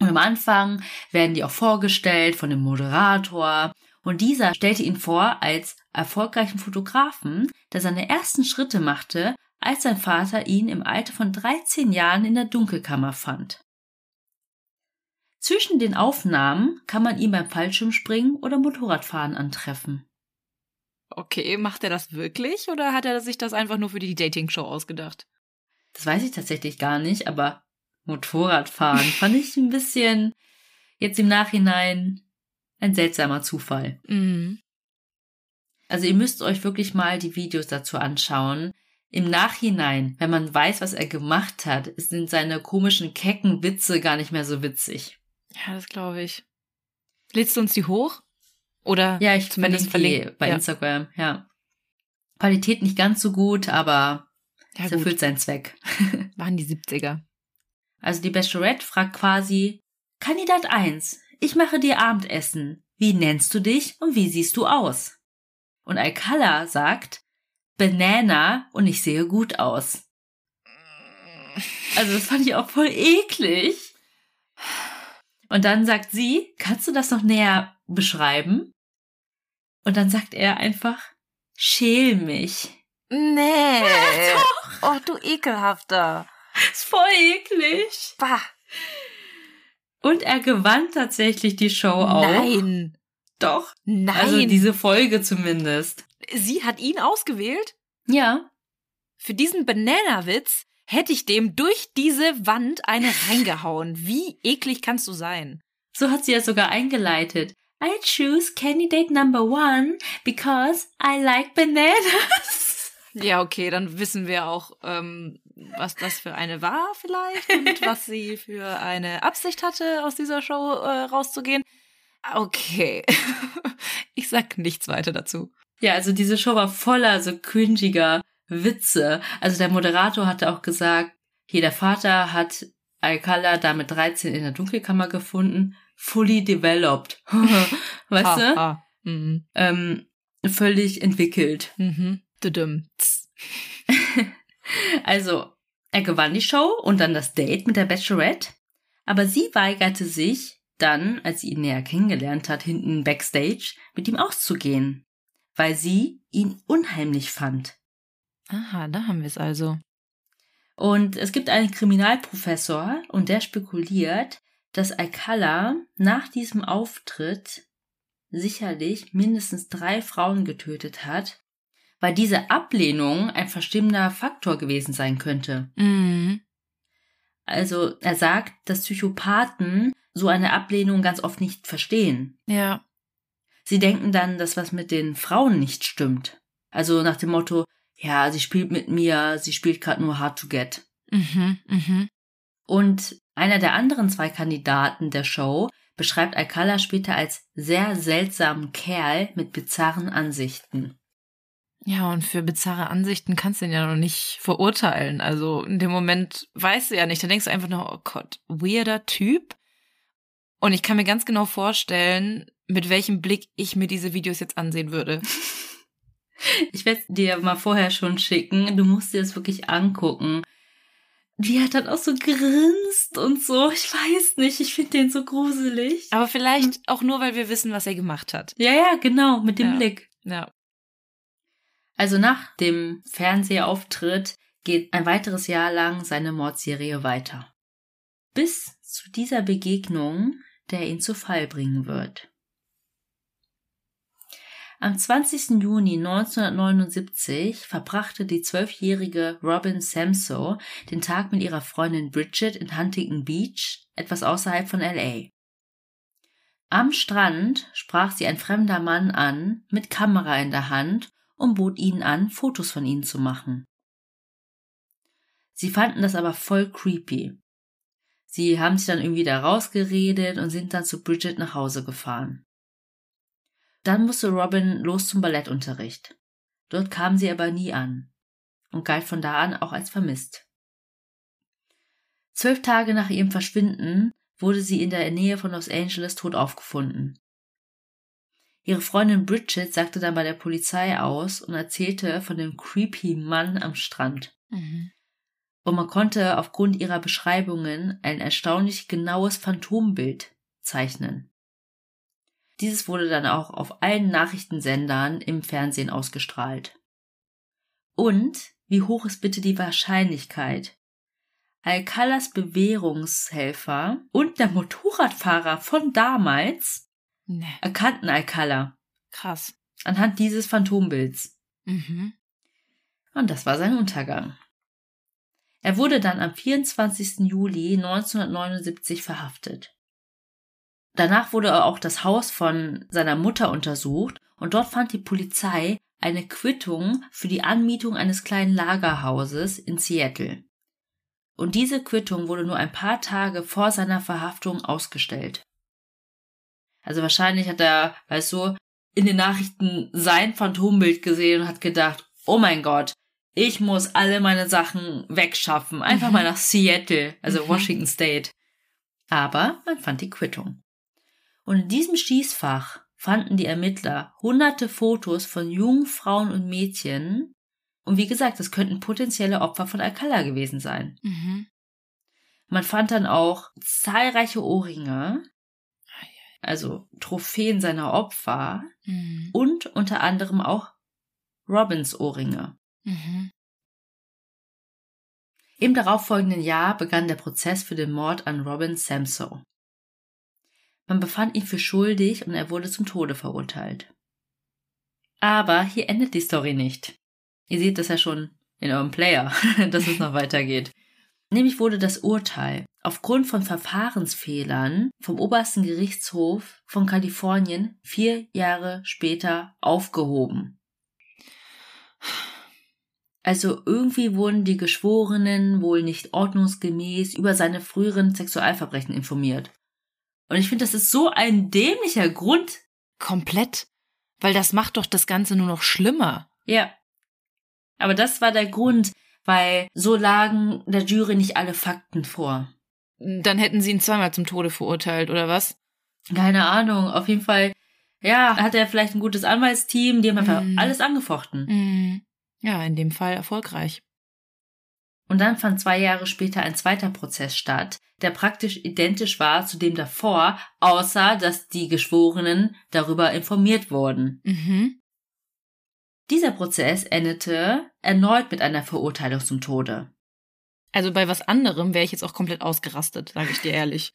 Und am Anfang werden die auch vorgestellt von dem Moderator. Und dieser stellte ihn vor als erfolgreichen Fotografen, der seine ersten Schritte machte, als sein Vater ihn im Alter von 13 Jahren in der Dunkelkammer fand. Zwischen den Aufnahmen kann man ihn beim Fallschirmspringen oder Motorradfahren antreffen. Okay, macht er das wirklich oder hat er sich das einfach nur für die Dating-Show ausgedacht? Das weiß ich tatsächlich gar nicht, aber Motorradfahren fand ich ein bisschen jetzt im Nachhinein ein seltsamer Zufall. Mhm. Also ihr müsst euch wirklich mal die Videos dazu anschauen. Im Nachhinein, wenn man weiß, was er gemacht hat, sind seine komischen, kecken Witze gar nicht mehr so witzig. Ja, das glaube ich. Lädst du uns die hoch? Oder ja, ich zumindest verlinke bei ja. Instagram, ja. Qualität nicht ganz so gut, aber ja, es erfüllt seinen Zweck. [LAUGHS] Waren die 70er. Also die Bachelorette fragt quasi, Kandidat 1, ich mache dir Abendessen. Wie nennst du dich und wie siehst du aus? Und Alcala sagt, Banana und ich sehe gut aus. Also das fand ich auch voll eklig. Und dann sagt sie, kannst du das noch näher beschreiben? Und dann sagt er einfach, schäl mich. Nee. [LAUGHS] Ja, oh, du ekelhafter. Ist voll eklig. Bah. Und er gewann tatsächlich die Show auch. Nein. Doch. Nein. Also diese Folge zumindest. Sie hat ihn ausgewählt? Ja. Für diesen Banana-Witz hätte ich dem durch diese Wand eine reingehauen. Wie eklig kannst du sein? So hat sie ja sogar eingeleitet. I choose candidate number one because I like bananas. [LAUGHS] Ja, okay, dann wissen wir auch, ähm, was das für eine war vielleicht und [LAUGHS] was sie für eine Absicht hatte, aus dieser Show äh, rauszugehen. Okay. [LAUGHS] ich sag nichts weiter dazu. Ja, also diese Show war voller so cringiger Witze. Also der Moderator hatte auch gesagt, hier der Vater hat Alcala da mit 13 in der Dunkelkammer gefunden, fully developed. [LAUGHS] weißt ha, du? Ha. Mhm. Ähm, völlig entwickelt. Mhm. [LAUGHS] also, er gewann die Show und dann das Date mit der Bachelorette, aber sie weigerte sich, dann, als sie ihn näher kennengelernt hat, hinten backstage, mit ihm auszugehen, weil sie ihn unheimlich fand. Aha, da haben wir es also. Und es gibt einen Kriminalprofessor und der spekuliert, dass Alcala nach diesem Auftritt sicherlich mindestens drei Frauen getötet hat, weil diese Ablehnung ein verstimmender Faktor gewesen sein könnte. Mhm. Also er sagt, dass Psychopathen so eine Ablehnung ganz oft nicht verstehen. Ja. Sie denken dann, dass was mit den Frauen nicht stimmt. Also nach dem Motto, ja, sie spielt mit mir, sie spielt gerade nur hard to get. Mhm, mhm. Und einer der anderen zwei Kandidaten der Show beschreibt Alcala später als sehr seltsamen Kerl mit bizarren Ansichten. Ja, und für bizarre Ansichten kannst du ihn ja noch nicht verurteilen. Also in dem Moment weißt du ja nicht. Da denkst du einfach nur, oh Gott, weirder Typ. Und ich kann mir ganz genau vorstellen, mit welchem Blick ich mir diese Videos jetzt ansehen würde. [LAUGHS] Ich werde dir mal vorher schon schicken. Du musst dir das wirklich angucken. Wie er dann auch so grinst und so. Ich weiß nicht, ich finde den so gruselig. Aber vielleicht auch nur, weil wir wissen, was er gemacht hat. Ja, ja, genau, mit dem ja. Blick. Ja. Also nach dem Fernsehauftritt geht ein weiteres Jahr lang seine Mordserie weiter. Bis zu dieser Begegnung, der ihn zu Fall bringen wird. Am 20. Juni 1979 verbrachte die zwölfjährige Robin Samso den Tag mit ihrer Freundin Bridget in Huntington Beach, etwas außerhalb von LA. Am Strand sprach sie ein fremder Mann an, mit Kamera in der Hand, und bot ihnen an, Fotos von ihnen zu machen. Sie fanden das aber voll creepy. Sie haben sich dann irgendwie da rausgeredet und sind dann zu Bridget nach Hause gefahren. Dann musste Robin los zum Ballettunterricht. Dort kam sie aber nie an und galt von da an auch als vermisst. Zwölf Tage nach ihrem Verschwinden wurde sie in der Nähe von Los Angeles tot aufgefunden. Ihre Freundin Bridget sagte dann bei der Polizei aus und erzählte von dem creepy Mann am Strand. Mhm. Und man konnte aufgrund ihrer Beschreibungen ein erstaunlich genaues Phantombild zeichnen. Dieses wurde dann auch auf allen Nachrichtensendern im Fernsehen ausgestrahlt. Und wie hoch ist bitte die Wahrscheinlichkeit? Alcalas Bewährungshelfer und der Motorradfahrer von damals nee. erkannten Alcala. Krass. Anhand dieses Phantombilds. Mhm. Und das war sein Untergang. Er wurde dann am 24. Juli 1979 verhaftet. Danach wurde auch das Haus von seiner Mutter untersucht und dort fand die Polizei eine Quittung für die Anmietung eines kleinen Lagerhauses in Seattle. Und diese Quittung wurde nur ein paar Tage vor seiner Verhaftung ausgestellt. Also wahrscheinlich hat er, weißt du, in den Nachrichten sein Phantombild gesehen und hat gedacht, oh mein Gott, ich muss alle meine Sachen wegschaffen, einfach mhm. mal nach Seattle, also mhm. Washington State. Aber man fand die Quittung. Und in diesem Schießfach fanden die Ermittler hunderte Fotos von jungen Frauen und Mädchen. Und wie gesagt, das könnten potenzielle Opfer von Alcala gewesen sein. Mhm. Man fand dann auch zahlreiche Ohrringe, also Trophäen seiner Opfer mhm. und unter anderem auch Robins Ohrringe. Mhm. Im darauffolgenden Jahr begann der Prozess für den Mord an Robin Samso. Man befand ihn für schuldig und er wurde zum Tode verurteilt. Aber hier endet die Story nicht. Ihr seht, dass er schon in eurem Player, [LAUGHS] dass es noch weitergeht. Nämlich wurde das Urteil aufgrund von Verfahrensfehlern vom obersten Gerichtshof von Kalifornien vier Jahre später aufgehoben. Also irgendwie wurden die Geschworenen wohl nicht ordnungsgemäß über seine früheren Sexualverbrechen informiert. Und ich finde, das ist so ein dämlicher Grund. Komplett. Weil das macht doch das Ganze nur noch schlimmer. Ja. Aber das war der Grund, weil so lagen der Jury nicht alle Fakten vor. Dann hätten sie ihn zweimal zum Tode verurteilt, oder was? Keine Ahnung. Auf jeden Fall, ja, hat er vielleicht ein gutes Anwaltsteam, die haben einfach Mm. alles angefochten. Mhm. Ja, in dem Fall erfolgreich. Und dann fand zwei Jahre später ein zweiter Prozess statt, der praktisch identisch war zu dem davor, außer dass die Geschworenen darüber informiert wurden. Mhm. Dieser Prozess endete erneut mit einer Verurteilung zum Tode. Also bei was anderem wäre ich jetzt auch komplett ausgerastet, sage ich dir ehrlich.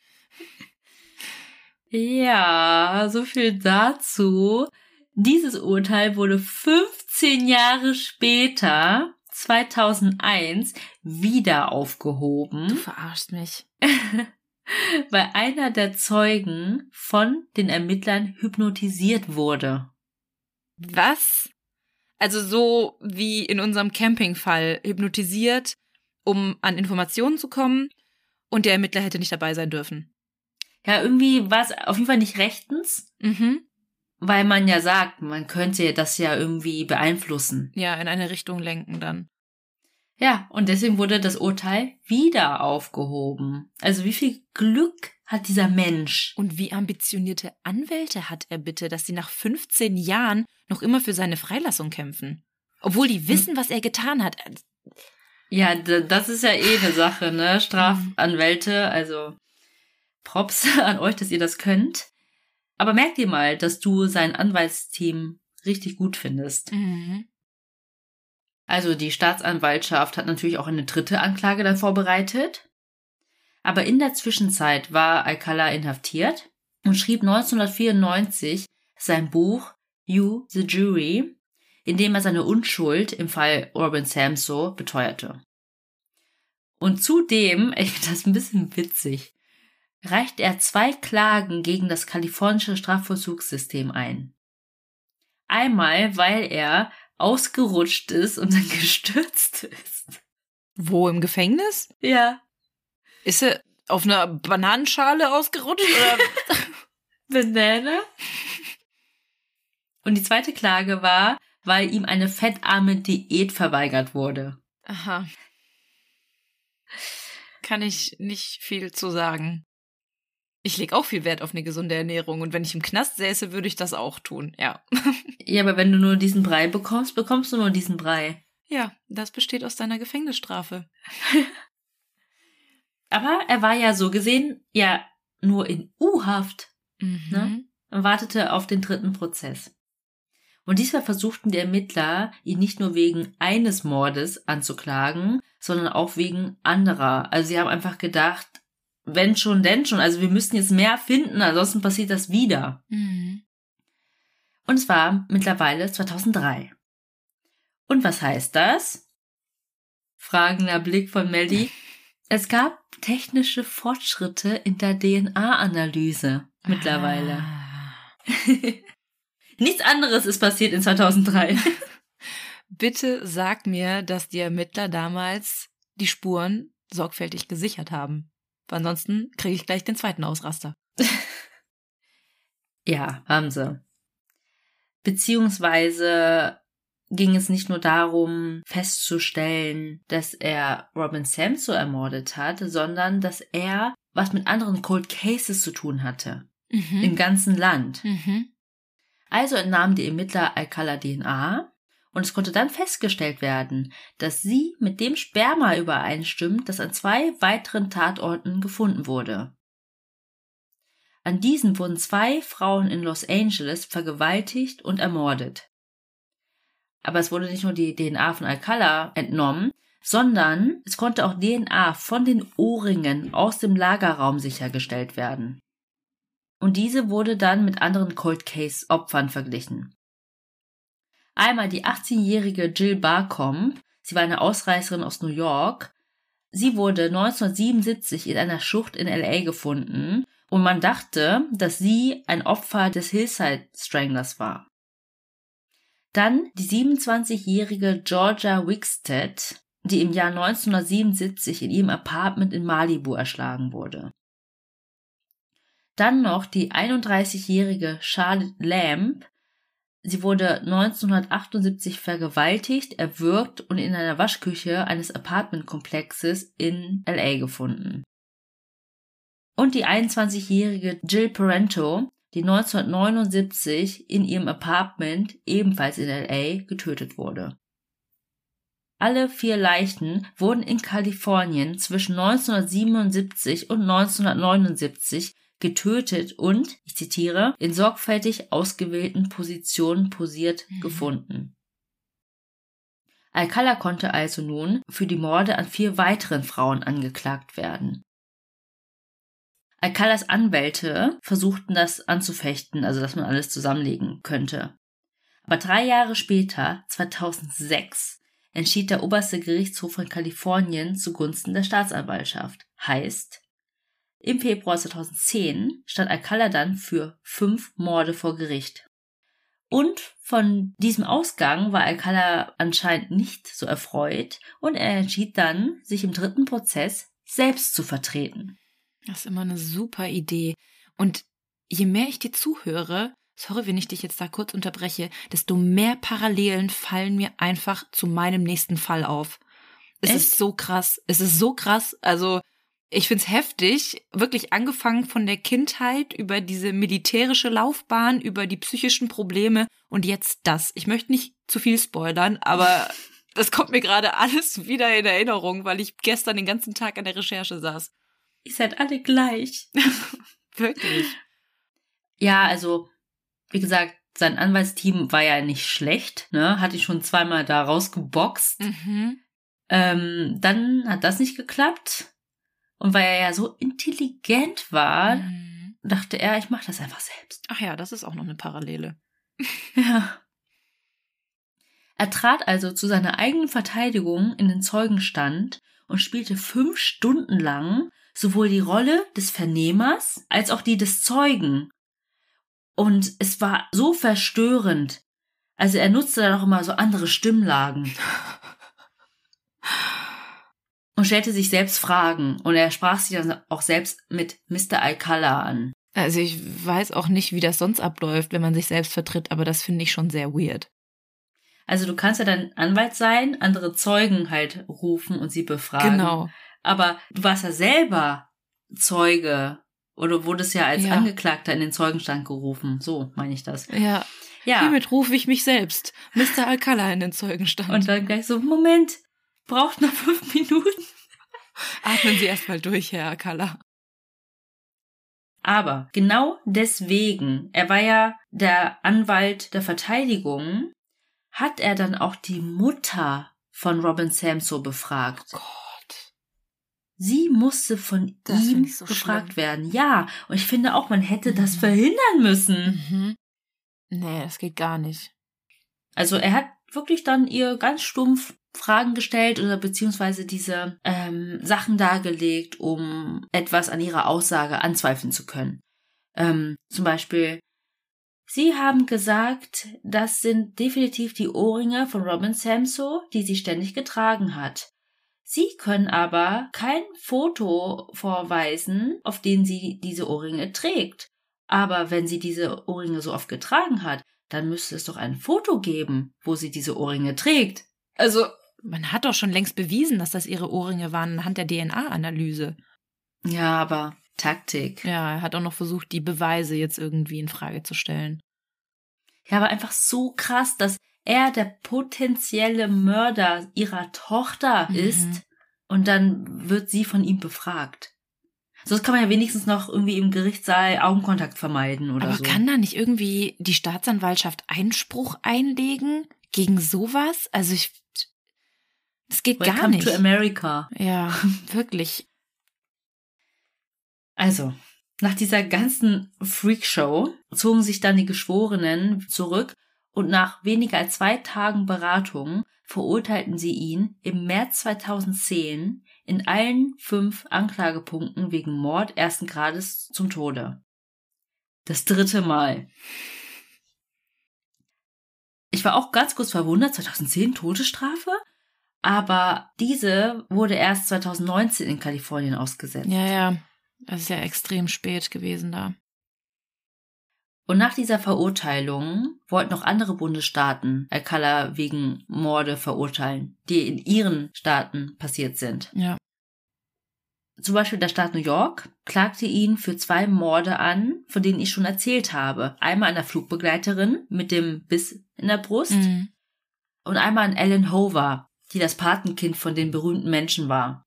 Ja, so viel dazu. Dieses Urteil wurde 15 Jahre später, 2001, wieder Du aufgehoben, verarschst mich. [LAUGHS] weil einer der Zeugen von den Ermittlern hypnotisiert wurde. Was? Also so wie in unserem Campingfall hypnotisiert, um an Informationen zu kommen und der Ermittler hätte nicht dabei sein dürfen. Ja, irgendwie war es auf jeden Fall nicht rechtens, Mhm. Weil man ja sagt, man könnte das ja irgendwie beeinflussen. Ja, in eine Richtung lenken dann. Ja, und deswegen wurde das Urteil wieder aufgehoben. Also wie viel Glück hat dieser Mensch? Und wie ambitionierte Anwälte hat er bitte, dass sie nach 15 Jahren noch immer für seine Freilassung kämpfen? Obwohl die wissen, was er getan hat. Ja, das ist ja eh eine Sache, ne? Strafanwälte, also Props [LAUGHS] an euch, dass ihr das könnt. Aber merkt ihr mal, dass du sein Anwaltsteam richtig gut findest. Mhm. Also die Staatsanwaltschaft hat natürlich auch eine dritte Anklage dann vorbereitet. Aber in der Zwischenzeit war Alcala inhaftiert und schrieb 1994 sein Buch You, the Jury, in dem er seine Unschuld im Fall Robin Samso beteuerte. Und zudem, [LAUGHS] ich finde das ein bisschen witzig, reicht er zwei Klagen gegen das kalifornische Strafvollzugssystem ein. Einmal, weil er ausgerutscht ist und dann [LAUGHS] gestürzt ist. Wo im Gefängnis? Ja. Ist er auf einer Bananenschale ausgerutscht? Oder? [LAUGHS] Banane. Und die zweite Klage war, weil ihm eine fettarme Diät verweigert wurde. Aha. Kann ich nicht viel zu sagen. Ich leg auch viel Wert auf eine gesunde Ernährung und wenn ich im Knast säße, würde ich das auch tun, ja. [LAUGHS] Ja, aber wenn du nur diesen Brei bekommst, bekommst du nur diesen Brei. Ja, das besteht aus deiner Gefängnisstrafe. [LAUGHS] Aber er war ja so gesehen ja nur in U-Haft Mhm. Ne? und wartete auf den dritten Prozess. Und diesmal versuchten die Ermittler, ihn nicht nur wegen eines Mordes anzuklagen, sondern auch wegen anderer. Also sie haben einfach gedacht, wenn schon, denn schon. Also wir müssen jetzt mehr finden, ansonsten passiert das wieder. Mhm. Und es war mittlerweile 2003. Und was heißt das? Fragender Blick von Melly. [LAUGHS] Es gab technische Fortschritte in der DNA-Analyse mittlerweile. Ah. [LAUGHS] Nichts anderes ist passiert in 2003. [LAUGHS] Bitte sag mir, dass die Ermittler damals die Spuren sorgfältig gesichert haben. Ansonsten kriege ich gleich den zweiten Ausraster. [LAUGHS] ja, haben sie. Beziehungsweise ging es nicht nur darum, festzustellen, dass er Robin Samso ermordet hat, sondern dass er was mit anderen Cold Cases zu tun hatte. Im Mhm. ganzen Land. Mhm. Also entnahmen die Ermittler Alcala DNA und es konnte dann festgestellt werden, dass sie mit dem Sperma übereinstimmt, das an zwei weiteren Tatorten gefunden wurde. An diesen wurden zwei Frauen in Los Angeles vergewaltigt und ermordet. Aber es wurde nicht nur die DNA von Alcala entnommen, sondern es konnte auch DNA von den Ohrringen aus dem Lagerraum sichergestellt werden. Und diese wurde dann mit anderen Cold Case Opfern verglichen. Einmal die 18-jährige Jill Barcombe. Sie war eine Ausreißerin aus New York. Sie wurde 1977 in einer Schucht in LA gefunden und man dachte, dass sie ein Opfer des Hillside Stranglers war. Dann die 27-jährige Georgia Wickstead, die im Jahr 1977 in ihrem Apartment in Malibu erschlagen wurde. Dann noch die 31-jährige Charlotte Lamb. Sie wurde 1978 vergewaltigt, erwürgt und in einer Waschküche eines Apartmentkomplexes in LA gefunden. Und die 21-jährige Jill Parento, die 1979 in ihrem Apartment ebenfalls in LA getötet wurde. Alle vier Leichen wurden in Kalifornien zwischen 1977 und 1979 getötet und, ich zitiere, in sorgfältig ausgewählten Positionen posiert mhm. gefunden. Alcala konnte also nun für die Morde an vier weiteren Frauen angeklagt werden. Alcalas Anwälte versuchten das anzufechten, also dass man alles zusammenlegen könnte. Aber drei Jahre später, 2006, entschied der oberste Gerichtshof von Kalifornien zugunsten der Staatsanwaltschaft. Heißt, im Februar 2010 stand Alcala dann für fünf Morde vor Gericht. Und von diesem Ausgang war Alcala anscheinend nicht so erfreut und er entschied dann, sich im dritten Prozess selbst zu vertreten. Das ist immer eine super Idee. Und je mehr ich dir zuhöre, sorry, wenn ich dich jetzt da kurz unterbreche, desto mehr Parallelen fallen mir einfach zu meinem nächsten Fall auf. Es Echt? ist so krass. Es ist so krass. Also, ich find's heftig, wirklich angefangen von der Kindheit über diese militärische Laufbahn, über die psychischen Probleme und jetzt das. Ich möchte nicht zu viel spoilern, aber [LAUGHS] das kommt mir gerade alles wieder in Erinnerung, weil ich gestern den ganzen Tag an der Recherche saß. Ihr seid alle gleich. [LAUGHS] Wirklich. Ja, also, wie gesagt, sein Anwaltsteam war ja nicht schlecht, ne? Hatte ich schon zweimal da rausgeboxt. Mhm. Ähm, dann hat das nicht geklappt. Und weil er ja so intelligent war, mhm. dachte er, ich mache das einfach selbst. Ach ja, das ist auch noch eine Parallele. [LAUGHS] ja. Er trat also zu seiner eigenen Verteidigung in den Zeugenstand und spielte fünf Stunden lang sowohl die Rolle des Vernehmers als auch die des Zeugen. Und es war so verstörend. Also er nutzte dann auch immer so andere Stimmlagen. [LAUGHS] und stellte sich selbst Fragen. Und er sprach sich dann auch selbst mit Mr. Alcala an. Also ich weiß auch nicht, wie das sonst abläuft, wenn man sich selbst vertritt, aber das finde ich schon sehr weird. Also du kannst ja dann Anwalt sein, andere Zeugen halt rufen und sie befragen. Genau. Aber du warst ja selber Zeuge oder wurdest ja als ja. Angeklagter in den Zeugenstand gerufen. So meine ich das. Ja. Ja. Hiermit rufe ich mich selbst, Mr. Alcala, in den Zeugenstand. Und dann gleich so, Moment, braucht noch fünf Minuten. Atmen Sie erstmal durch, Herr Alcala. Aber genau deswegen, er war ja der Anwalt der Verteidigung, hat er dann auch die Mutter von Robin Samso befragt. Oh Gott. Sie musste von das ihm so gefragt schlimm. werden. Ja, und ich finde auch, man hätte mhm. das verhindern müssen. Mhm. Nee, das geht gar nicht. Also er hat wirklich dann ihr ganz stumpf Fragen gestellt oder beziehungsweise diese ähm, Sachen dargelegt, um etwas an ihrer Aussage anzweifeln zu können. Ähm, zum Beispiel, Sie haben gesagt, das sind definitiv die Ohrringe von Robin Samso, die sie ständig getragen hat. Sie können aber kein Foto vorweisen, auf dem sie diese Ohrringe trägt. Aber wenn sie diese Ohrringe so oft getragen hat, dann müsste es doch ein Foto geben, wo sie diese Ohrringe trägt. Also, man hat doch schon längst bewiesen, dass das ihre Ohrringe waren anhand der DNA-Analyse. Ja, aber Taktik. Ja, er hat auch noch versucht, die Beweise jetzt irgendwie in Frage zu stellen. Ja, aber einfach so krass, dass er der potenzielle Mörder ihrer Tochter mhm. ist und dann wird sie von ihm befragt. Sonst kann man ja wenigstens noch irgendwie im Gerichtssaal Augenkontakt vermeiden oder aber so. Aber kann da nicht irgendwie die Staatsanwaltschaft Einspruch einlegen gegen sowas? Also ich, das geht Welcome gar nicht. to America. Ja, [LAUGHS] wirklich. Also, nach dieser ganzen Freakshow zogen sich dann die Geschworenen zurück Und nach weniger als zwei Tagen Beratung verurteilten sie ihn im März 2010 in allen fünf Anklagepunkten wegen Mord ersten Grades zum Tode. Das dritte Mal. Ich war auch ganz kurz verwundert, 2010 Todesstrafe? Aber diese wurde erst 2019 in Kalifornien ausgesetzt. Ja, ja. Das ist ja extrem spät gewesen da. Und nach dieser Verurteilung wollten noch andere Bundesstaaten Alcala wegen Morde verurteilen, die in ihren Staaten passiert sind. Ja. Zum Beispiel der Staat New York klagte ihn für zwei Morde an, von denen ich schon erzählt habe. Einmal an der Flugbegleiterin mit dem Biss in der Brust Mhm. und einmal an Ellen Hover, die das Patenkind von den berühmten Menschen war.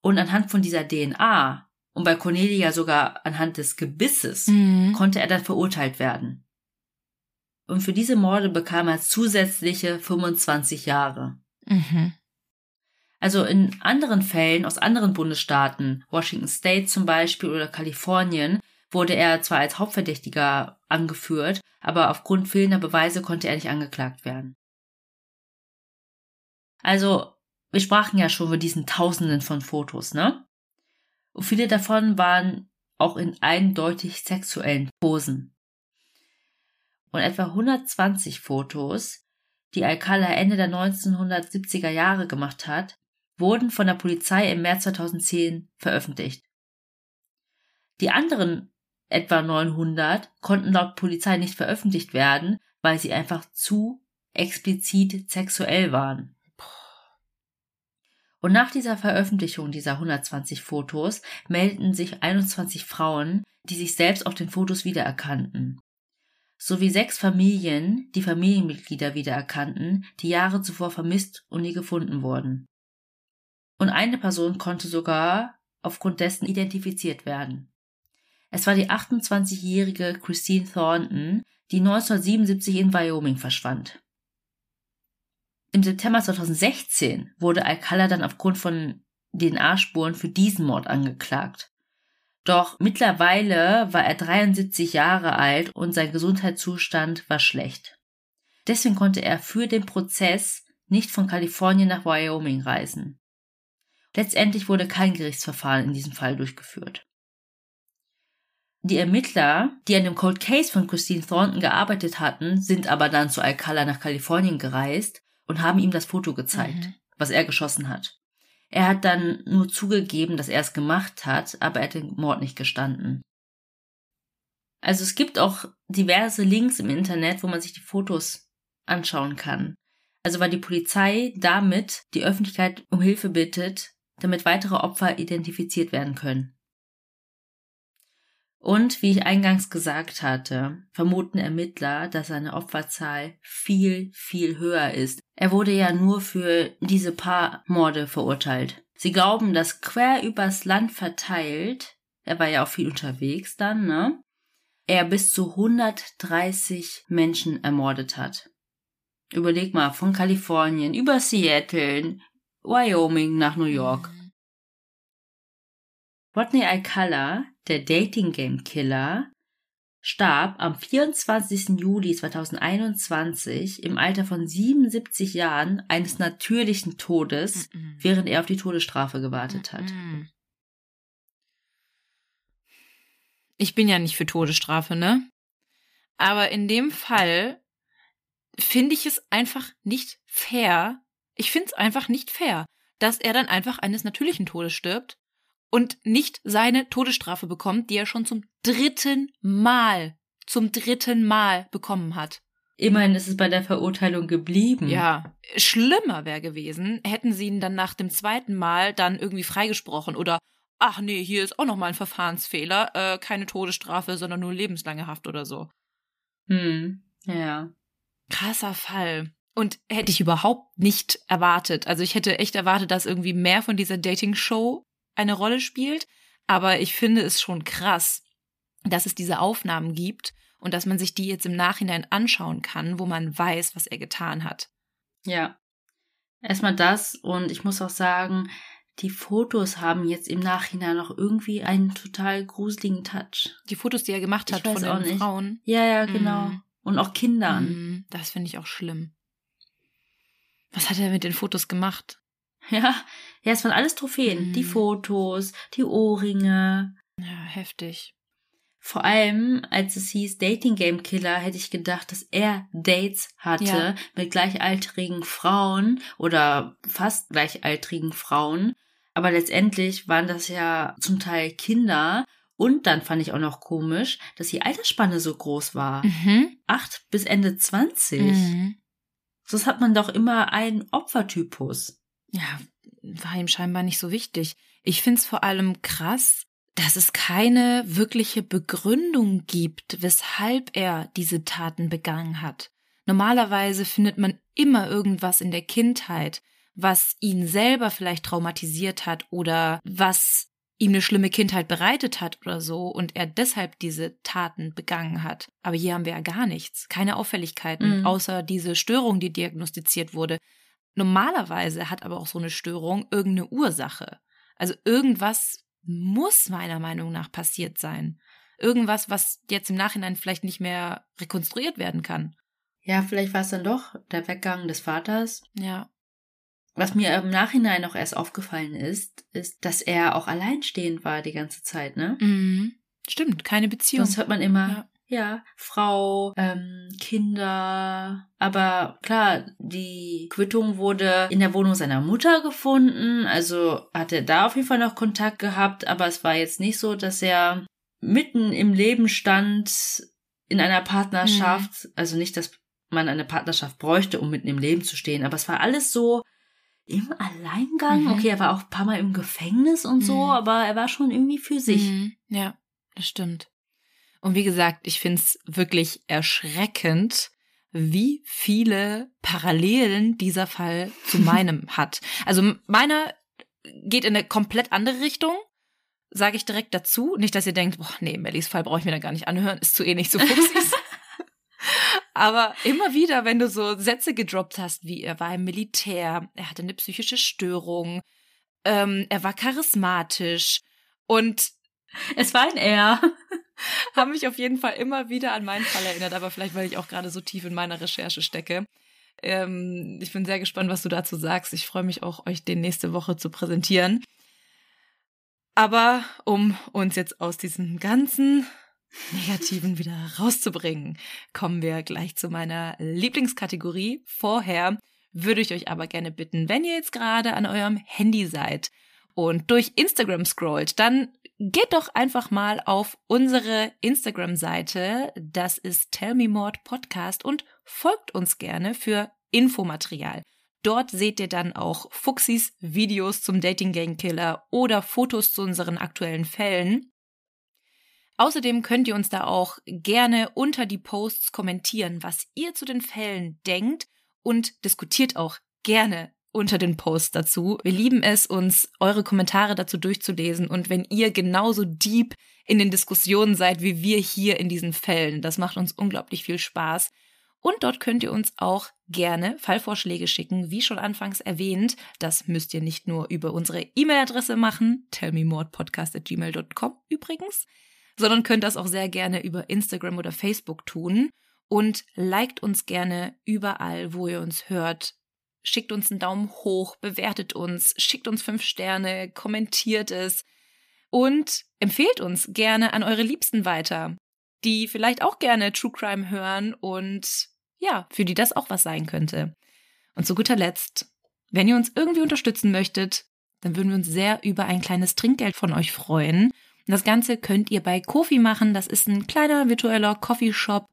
Und anhand von dieser DNA und bei Cornelia sogar anhand des Gebisses Mhm. konnte er dann verurteilt werden. Und für diese Morde bekam er zusätzliche 25 Jahre. Mhm. Also in anderen Fällen aus anderen Bundesstaaten, Washington State zum Beispiel oder Kalifornien, wurde er zwar als Hauptverdächtiger angeführt, aber aufgrund fehlender Beweise konnte er nicht angeklagt werden. Also, wir sprachen ja schon über diesen Tausenden von Fotos, ne? Und viele davon waren auch in eindeutig sexuellen Posen. Und etwa 120 Fotos, die Alcala Ende der 1970er Jahre gemacht hat, wurden von der Polizei im März 2010 veröffentlicht. Die anderen etwa 900 konnten laut Polizei nicht veröffentlicht werden, weil sie einfach zu explizit sexuell waren. Und nach dieser Veröffentlichung dieser 120 Fotos meldeten sich 21 Frauen, die sich selbst auf den Fotos wiedererkannten. Sowie sechs Familien, die Familienmitglieder wiedererkannten, die Jahre zuvor vermisst und nie gefunden wurden. Und eine Person konnte sogar aufgrund dessen identifiziert werden. Es war die 28-jährige Christine Thornton, die 1977 in Wyoming verschwand. Im September 2016 wurde Alcala dann aufgrund von DNA-Spuren für diesen Mord angeklagt. Doch mittlerweile war er 73 Jahre alt und sein Gesundheitszustand war schlecht. Deswegen konnte er für den Prozess nicht von Kalifornien nach Wyoming reisen. Letztendlich wurde kein Gerichtsverfahren in diesem Fall durchgeführt. Die Ermittler, die an dem Cold Case von Christine Thornton gearbeitet hatten, sind aber dann zu Alcala nach Kalifornien gereist und haben ihm das Foto gezeigt, Mhm. was er geschossen hat. Er hat dann nur zugegeben, dass er es gemacht hat, aber er hat den Mord nicht gestanden. Also es gibt auch diverse Links im Internet, wo man sich die Fotos anschauen kann. Also weil die Polizei damit die Öffentlichkeit um Hilfe bittet, damit weitere Opfer identifiziert werden können. Und wie ich eingangs gesagt hatte, vermuten Ermittler, dass seine Opferzahl viel, viel höher ist. Er wurde ja nur für diese paar Morde verurteilt. Sie glauben, dass quer übers Land verteilt, er war ja auch viel unterwegs dann, ne? Er bis zu 130 Menschen ermordet hat. Überleg mal, von Kalifornien über Seattle, Wyoming nach New York. Rodney Alcala, der Dating Game Killer, starb am 24. Juli 2021 im Alter von 77 Jahren eines natürlichen Todes, Mhm. während er auf die Todesstrafe gewartet hat. Ich bin ja nicht für Todesstrafe, ne? Aber in dem Fall finde ich es einfach nicht fair. Ich finde es einfach nicht fair, dass er dann einfach eines natürlichen Todes stirbt und nicht seine Todesstrafe bekommt, die er schon zum dritten Mal, zum dritten Mal bekommen hat. Immerhin ist es bei der Verurteilung geblieben. Ja, schlimmer wäre gewesen, hätten sie ihn dann nach dem zweiten Mal dann irgendwie freigesprochen oder ach nee, hier ist auch noch mal ein Verfahrensfehler, äh, keine Todesstrafe, sondern nur lebenslange Haft oder so. Hm. Ja. Krasser Fall. Und hätte ich überhaupt nicht erwartet. Also ich hätte echt erwartet, dass irgendwie mehr von dieser Dating-Show eine Rolle spielt. Aber ich finde es schon krass, dass es diese Aufnahmen gibt und dass man sich die jetzt im Nachhinein anschauen kann, wo man weiß, was er getan hat. Ja. Erstmal das und ich muss auch sagen, die Fotos haben jetzt im Nachhinein auch irgendwie einen total gruseligen Touch. Die Fotos, die er gemacht hat von den nicht. Frauen. Ja, ja, genau. Mhm. Und auch Kindern. Mhm, das finde ich auch schlimm. Was hat er mit den Fotos gemacht? [LAUGHS] Ja, ja, es waren alles Trophäen. Mhm. Die Fotos, die Ohrringe. Ja, heftig. Vor allem, als es hieß Dating Game Killer, hätte ich gedacht, dass er Dates hatte Ja. mit gleichaltrigen Frauen oder fast gleichaltrigen Frauen. Aber letztendlich waren das ja zum Teil Kinder. Und dann fand ich auch noch komisch, dass die Altersspanne so groß war. Mhm. Acht bis Ende 20. Mhm. Sonst hat man doch immer einen Opfertypus. Ja, war ihm scheinbar nicht so wichtig. Ich find's vor allem krass, dass es keine wirkliche Begründung gibt, weshalb er diese Taten begangen hat. Normalerweise findet man immer irgendwas in der Kindheit, was ihn selber vielleicht traumatisiert hat oder was ihm eine schlimme Kindheit bereitet hat oder so und er deshalb diese Taten begangen hat. Aber hier haben wir ja gar nichts, keine Auffälligkeiten, Mhm. außer diese Störung, die diagnostiziert wurde. Normalerweise hat aber auch so eine Störung irgendeine Ursache. Also irgendwas muss meiner Meinung nach passiert sein. Irgendwas, was jetzt im Nachhinein vielleicht nicht mehr rekonstruiert werden kann. Ja, vielleicht war es dann doch der Weggang des Vaters. Ja. Was mir im Nachhinein noch erst aufgefallen ist, ist, dass er auch alleinstehend war die ganze Zeit, ne? Mhm. Stimmt, keine Beziehung. Sonst hört man immer, Ja. Ja, Frau, ähm, Kinder. Aber klar, die Quittung wurde in der Wohnung seiner Mutter gefunden. Also hat er da auf jeden Fall noch Kontakt gehabt. Aber es war jetzt nicht so, dass er mitten im Leben stand in einer Partnerschaft. Also nicht, dass man eine Partnerschaft bräuchte, um mitten im Leben zu stehen. Aber es war alles so im Alleingang. Mhm. Okay, er war auch ein paar Mal im Gefängnis und so, Mhm. aber er war schon irgendwie für sich. Mhm. Ja, das stimmt. Und wie gesagt, ich find's wirklich erschreckend, wie viele Parallelen dieser Fall zu [LAUGHS] meinem hat. Also meiner geht in eine komplett andere Richtung, sage ich direkt dazu. Nicht, dass ihr denkt, boah, nee, Mellies Fall brauche ich mir da gar nicht anhören, ist zu ähnlich zu Fuchsis. [LAUGHS] Aber immer wieder, wenn du so Sätze gedroppt hast, wie er war im Militär, er hatte eine psychische Störung, ähm, er war charismatisch und Es war ein Er. [LAUGHS] haben mich auf jeden Fall immer wieder an meinen Fall erinnert, aber vielleicht, weil ich auch gerade so tief in meiner Recherche stecke. Ähm, ich bin sehr gespannt, was du dazu sagst. Ich freue mich auch, euch den nächste Woche zu präsentieren. Aber um uns jetzt aus diesem ganzen [LAUGHS] Negativen wieder rauszubringen, kommen wir gleich zu meiner Lieblingskategorie. Vorher würde ich euch aber gerne bitten, wenn ihr jetzt gerade an eurem Handy seid und durch Instagram scrollt, dann geht doch einfach mal auf unsere Instagram-Seite. Das ist Tell Me More Podcast und folgt uns gerne für Infomaterial. Dort seht ihr dann auch Fuchsis Videos zum Dating Gang Killer oder Fotos zu unseren aktuellen Fällen. Außerdem könnt ihr uns da auch gerne unter die Posts kommentieren, was ihr zu den Fällen denkt und diskutiert auch gerne unter den Posts dazu. Wir lieben es, uns eure Kommentare dazu durchzulesen und wenn ihr genauso deep in den Diskussionen seid wie wir hier in diesen Fällen. Das macht uns unglaublich viel Spaß. Und dort könnt ihr uns auch gerne Fallvorschläge schicken, wie schon anfangs erwähnt. Das müsst ihr nicht nur über unsere E-Mail-Adresse machen, tellmemorepodcast.gmail.com übrigens, sondern könnt das auch sehr gerne über Instagram oder Facebook tun. Und liked uns gerne überall, wo ihr uns hört. Schickt uns einen Daumen hoch, bewertet uns, schickt uns fünf Sterne, kommentiert es und empfehlt uns gerne an eure Liebsten weiter, die vielleicht auch gerne True Crime hören und ja, für die das auch was sein könnte. Und zu guter Letzt, wenn ihr uns irgendwie unterstützen möchtet, dann würden wir uns sehr über ein kleines Trinkgeld von euch freuen. Und das Ganze könnt ihr bei Kofi machen. Das ist ein kleiner virtueller Coffeeshop.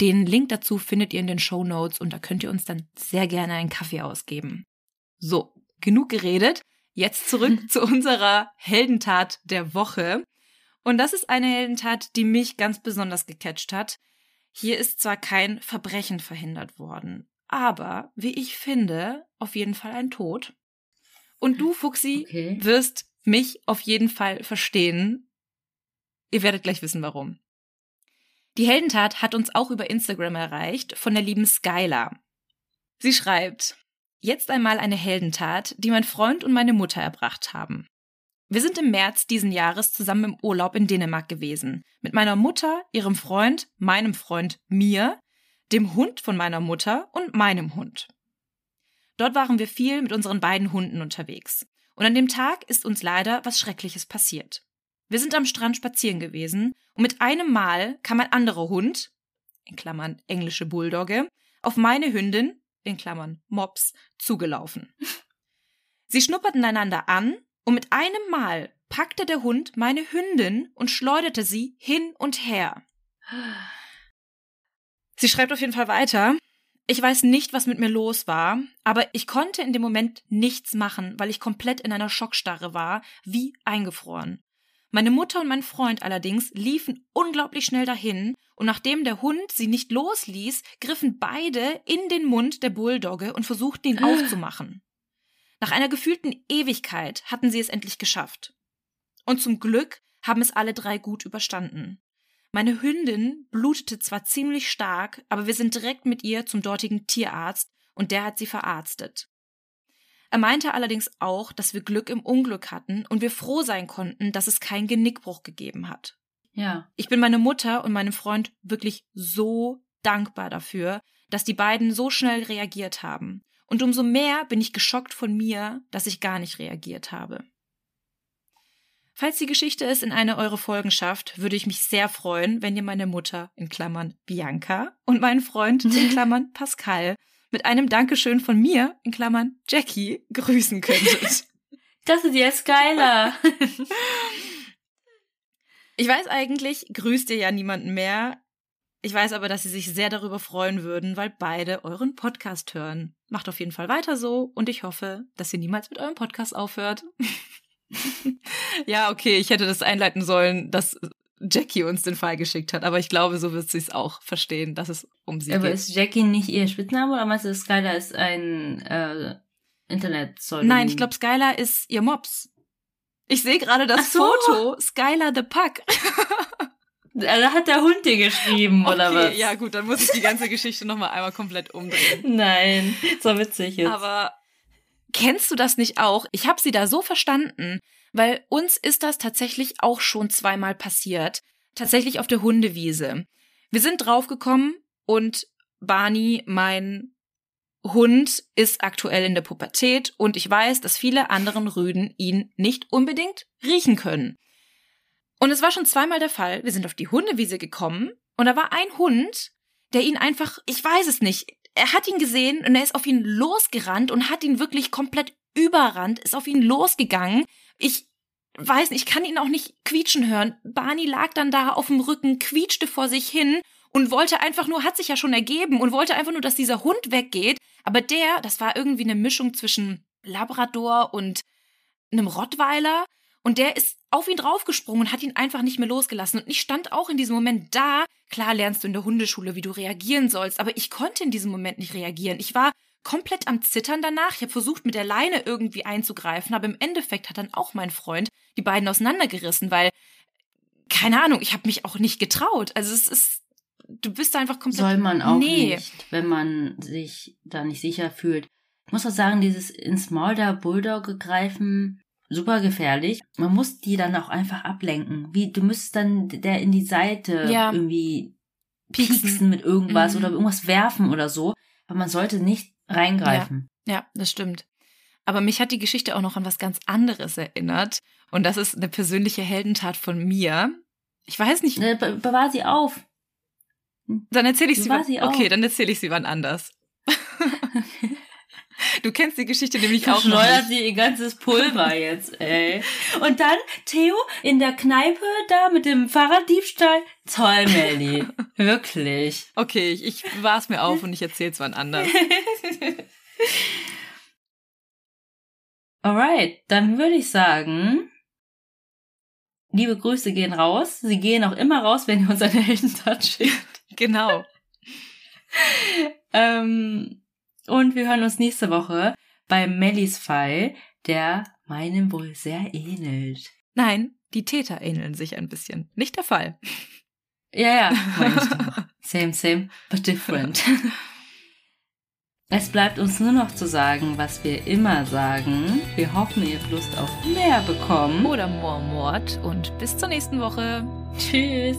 Den Link dazu findet ihr in den Show Notes und da könnt ihr uns dann sehr gerne einen Kaffee ausgeben. So, genug geredet. Jetzt zurück [LAUGHS] zu unserer Heldentat der Woche. Und das ist eine Heldentat, die mich ganz besonders gecatcht hat. Hier ist zwar kein Verbrechen verhindert worden, aber, wie ich finde, auf jeden Fall ein Tod. Und du, Fuxi, Okay. wirst mich auf jeden Fall verstehen. Ihr werdet gleich wissen, warum. Die Heldentat hat uns auch über Instagram erreicht von der lieben Skylar. Sie schreibt, jetzt einmal eine Heldentat, die mein Freund und meine Mutter erbracht haben. Wir sind im März diesen Jahres zusammen im Urlaub in Dänemark gewesen. Mit meiner Mutter, ihrem Freund, meinem Freund, mir, dem Hund von meiner Mutter und meinem Hund. Dort waren wir viel mit unseren beiden Hunden unterwegs. Und an dem Tag ist uns leider was Schreckliches passiert. Wir sind am Strand spazieren gewesen und mit einem Mal kam ein anderer Hund, in Klammern englische Bulldogge, auf meine Hündin, in Klammern Mops, zugelaufen. Sie schnupperten einander an und mit einem Mal packte der Hund meine Hündin und schleuderte sie hin und her. Sie schreibt auf jeden Fall weiter. Ich weiß nicht, was mit mir los war, aber ich konnte in dem Moment nichts machen, weil ich komplett in einer Schockstarre war, wie eingefroren. Meine Mutter und mein Freund allerdings liefen unglaublich schnell dahin, und nachdem der Hund sie nicht losließ, griffen beide in den Mund der Bulldogge und versuchten ihn aufzumachen. Nach einer gefühlten Ewigkeit hatten sie es endlich geschafft. Und zum Glück haben es alle drei gut überstanden. Meine Hündin blutete zwar ziemlich stark, aber wir sind direkt mit ihr zum dortigen Tierarzt und der hat sie verarztet. Er meinte allerdings auch, dass wir Glück im Unglück hatten und wir froh sein konnten, dass es keinen Genickbruch gegeben hat. Ja. Ich bin meiner Mutter und meinem Freund wirklich so dankbar dafür, dass die beiden so schnell reagiert haben. Und umso mehr bin ich geschockt von mir, dass ich gar nicht reagiert habe. Falls die Geschichte es in eine eurer Folgen schafft, würde ich mich sehr freuen, wenn ihr meine Mutter in Klammern Bianca und meinen Freund in [LAUGHS] Klammern Pascal mit einem Dankeschön von mir in Klammern Jackie grüßen könntet. [LAUGHS] Das ist jetzt geiler. Ich weiß eigentlich, grüßt ihr ja niemanden mehr. Ich weiß aber, dass sie sich sehr darüber freuen würden, weil beide euren Podcast hören. Macht auf jeden Fall weiter so und ich hoffe, dass ihr niemals mit eurem Podcast aufhört. [LAUGHS] ja, okay, ich hätte das einleiten sollen, dass Jackie uns den Fall geschickt hat, aber ich glaube, so wird sie es auch verstehen, dass es um sie aber geht. ist Jackie nicht ihr Spitzname oder meinst du, Skylar ist ein äh, internet -Pseudonym? Nein, ich glaube, Skylar ist ihr Mops. Ich sehe gerade das so. Foto, Skylar the Puck. [LAUGHS] Da hat der Hund dir geschrieben, oder okay, was? ja gut, dann muss ich die ganze Geschichte nochmal einmal komplett umdrehen. [LAUGHS] Nein, so witzig jetzt. Aber kennst du das nicht auch? Ich habe sie da so verstanden, weil uns ist das tatsächlich auch schon zweimal passiert. Tatsächlich auf der Hundewiese. Wir sind draufgekommen und Barney, mein Hund, ist aktuell in der Pubertät und ich weiß, dass viele anderen Rüden ihn nicht unbedingt riechen können. Und es war schon zweimal der Fall. Wir sind auf die Hundewiese gekommen und da war ein Hund, der ihn einfach, ich weiß es nicht, er hat ihn gesehen und er ist auf ihn losgerannt und hat ihn wirklich komplett überrannt, ist auf ihn losgegangen. Ich weiß nicht, ich kann ihn auch nicht quietschen hören. Barney lag dann da auf dem Rücken, quietschte vor sich hin und wollte einfach nur, hat sich ja schon ergeben und wollte einfach nur, dass dieser Hund weggeht. Aber der, das war irgendwie eine Mischung zwischen Labrador und einem Rottweiler. Und der ist auf ihn draufgesprungen und hat ihn einfach nicht mehr losgelassen. Und ich stand auch in diesem Moment da. Klar lernst du in der Hundeschule, wie du reagieren sollst, aber ich konnte in diesem Moment nicht reagieren. Ich war komplett am Zittern danach. Ich habe versucht, mit der Leine irgendwie einzugreifen, aber im Endeffekt hat dann auch mein Freund die beiden auseinandergerissen, weil, keine Ahnung, ich habe mich auch nicht getraut. Also es ist, du bist einfach komplett. Soll man auch nee. nicht, wenn man sich da nicht sicher fühlt. Ich muss auch sagen, dieses ins Maul der Bulldogge greifen, super gefährlich. Man muss die dann auch einfach ablenken. Wie, du müsstest dann der in die Seite Ja. irgendwie Pieksen. pieksen mit irgendwas Mhm. oder irgendwas werfen oder so. Aber man sollte nicht reingreifen. Ja, das stimmt. Aber mich hat die Geschichte auch noch an was ganz anderes erinnert. Und das ist eine persönliche Heldentat von mir. Ich weiß nicht, Äh, be bewahr sie auf. dann erzähle ich sie, wann, sie auch? Okay, dann erzähle ich sie wann anders. [LAUGHS] du kennst die Geschichte nämlich auch noch sie ihr ganzes Pulver [LAUGHS] jetzt, ey. Und dann Theo in der Kneipe da mit dem Fahrraddiebstahl. Toll, Melly. [LAUGHS] Wirklich. Okay, ich, ich es mir auf und ich erzähle es wann anders. [LAUGHS] Alright, dann würde ich sagen, liebe Grüße gehen raus. Sie gehen auch immer raus, wenn ihr uns eine Heldentat schickt. Genau. Ähm, und wir hören uns nächste Woche bei Mellys Fall, der meinem wohl sehr ähnelt. Nein, die Täter ähneln sich ein bisschen. Nicht der Fall. Ja, ja. [LAUGHS] Same, same, but different. Es bleibt uns nur noch zu sagen, was wir immer sagen. Wir hoffen, ihr habt Lust auf mehr bekommen. Oder Moormord und bis zur nächsten Woche. Tschüss.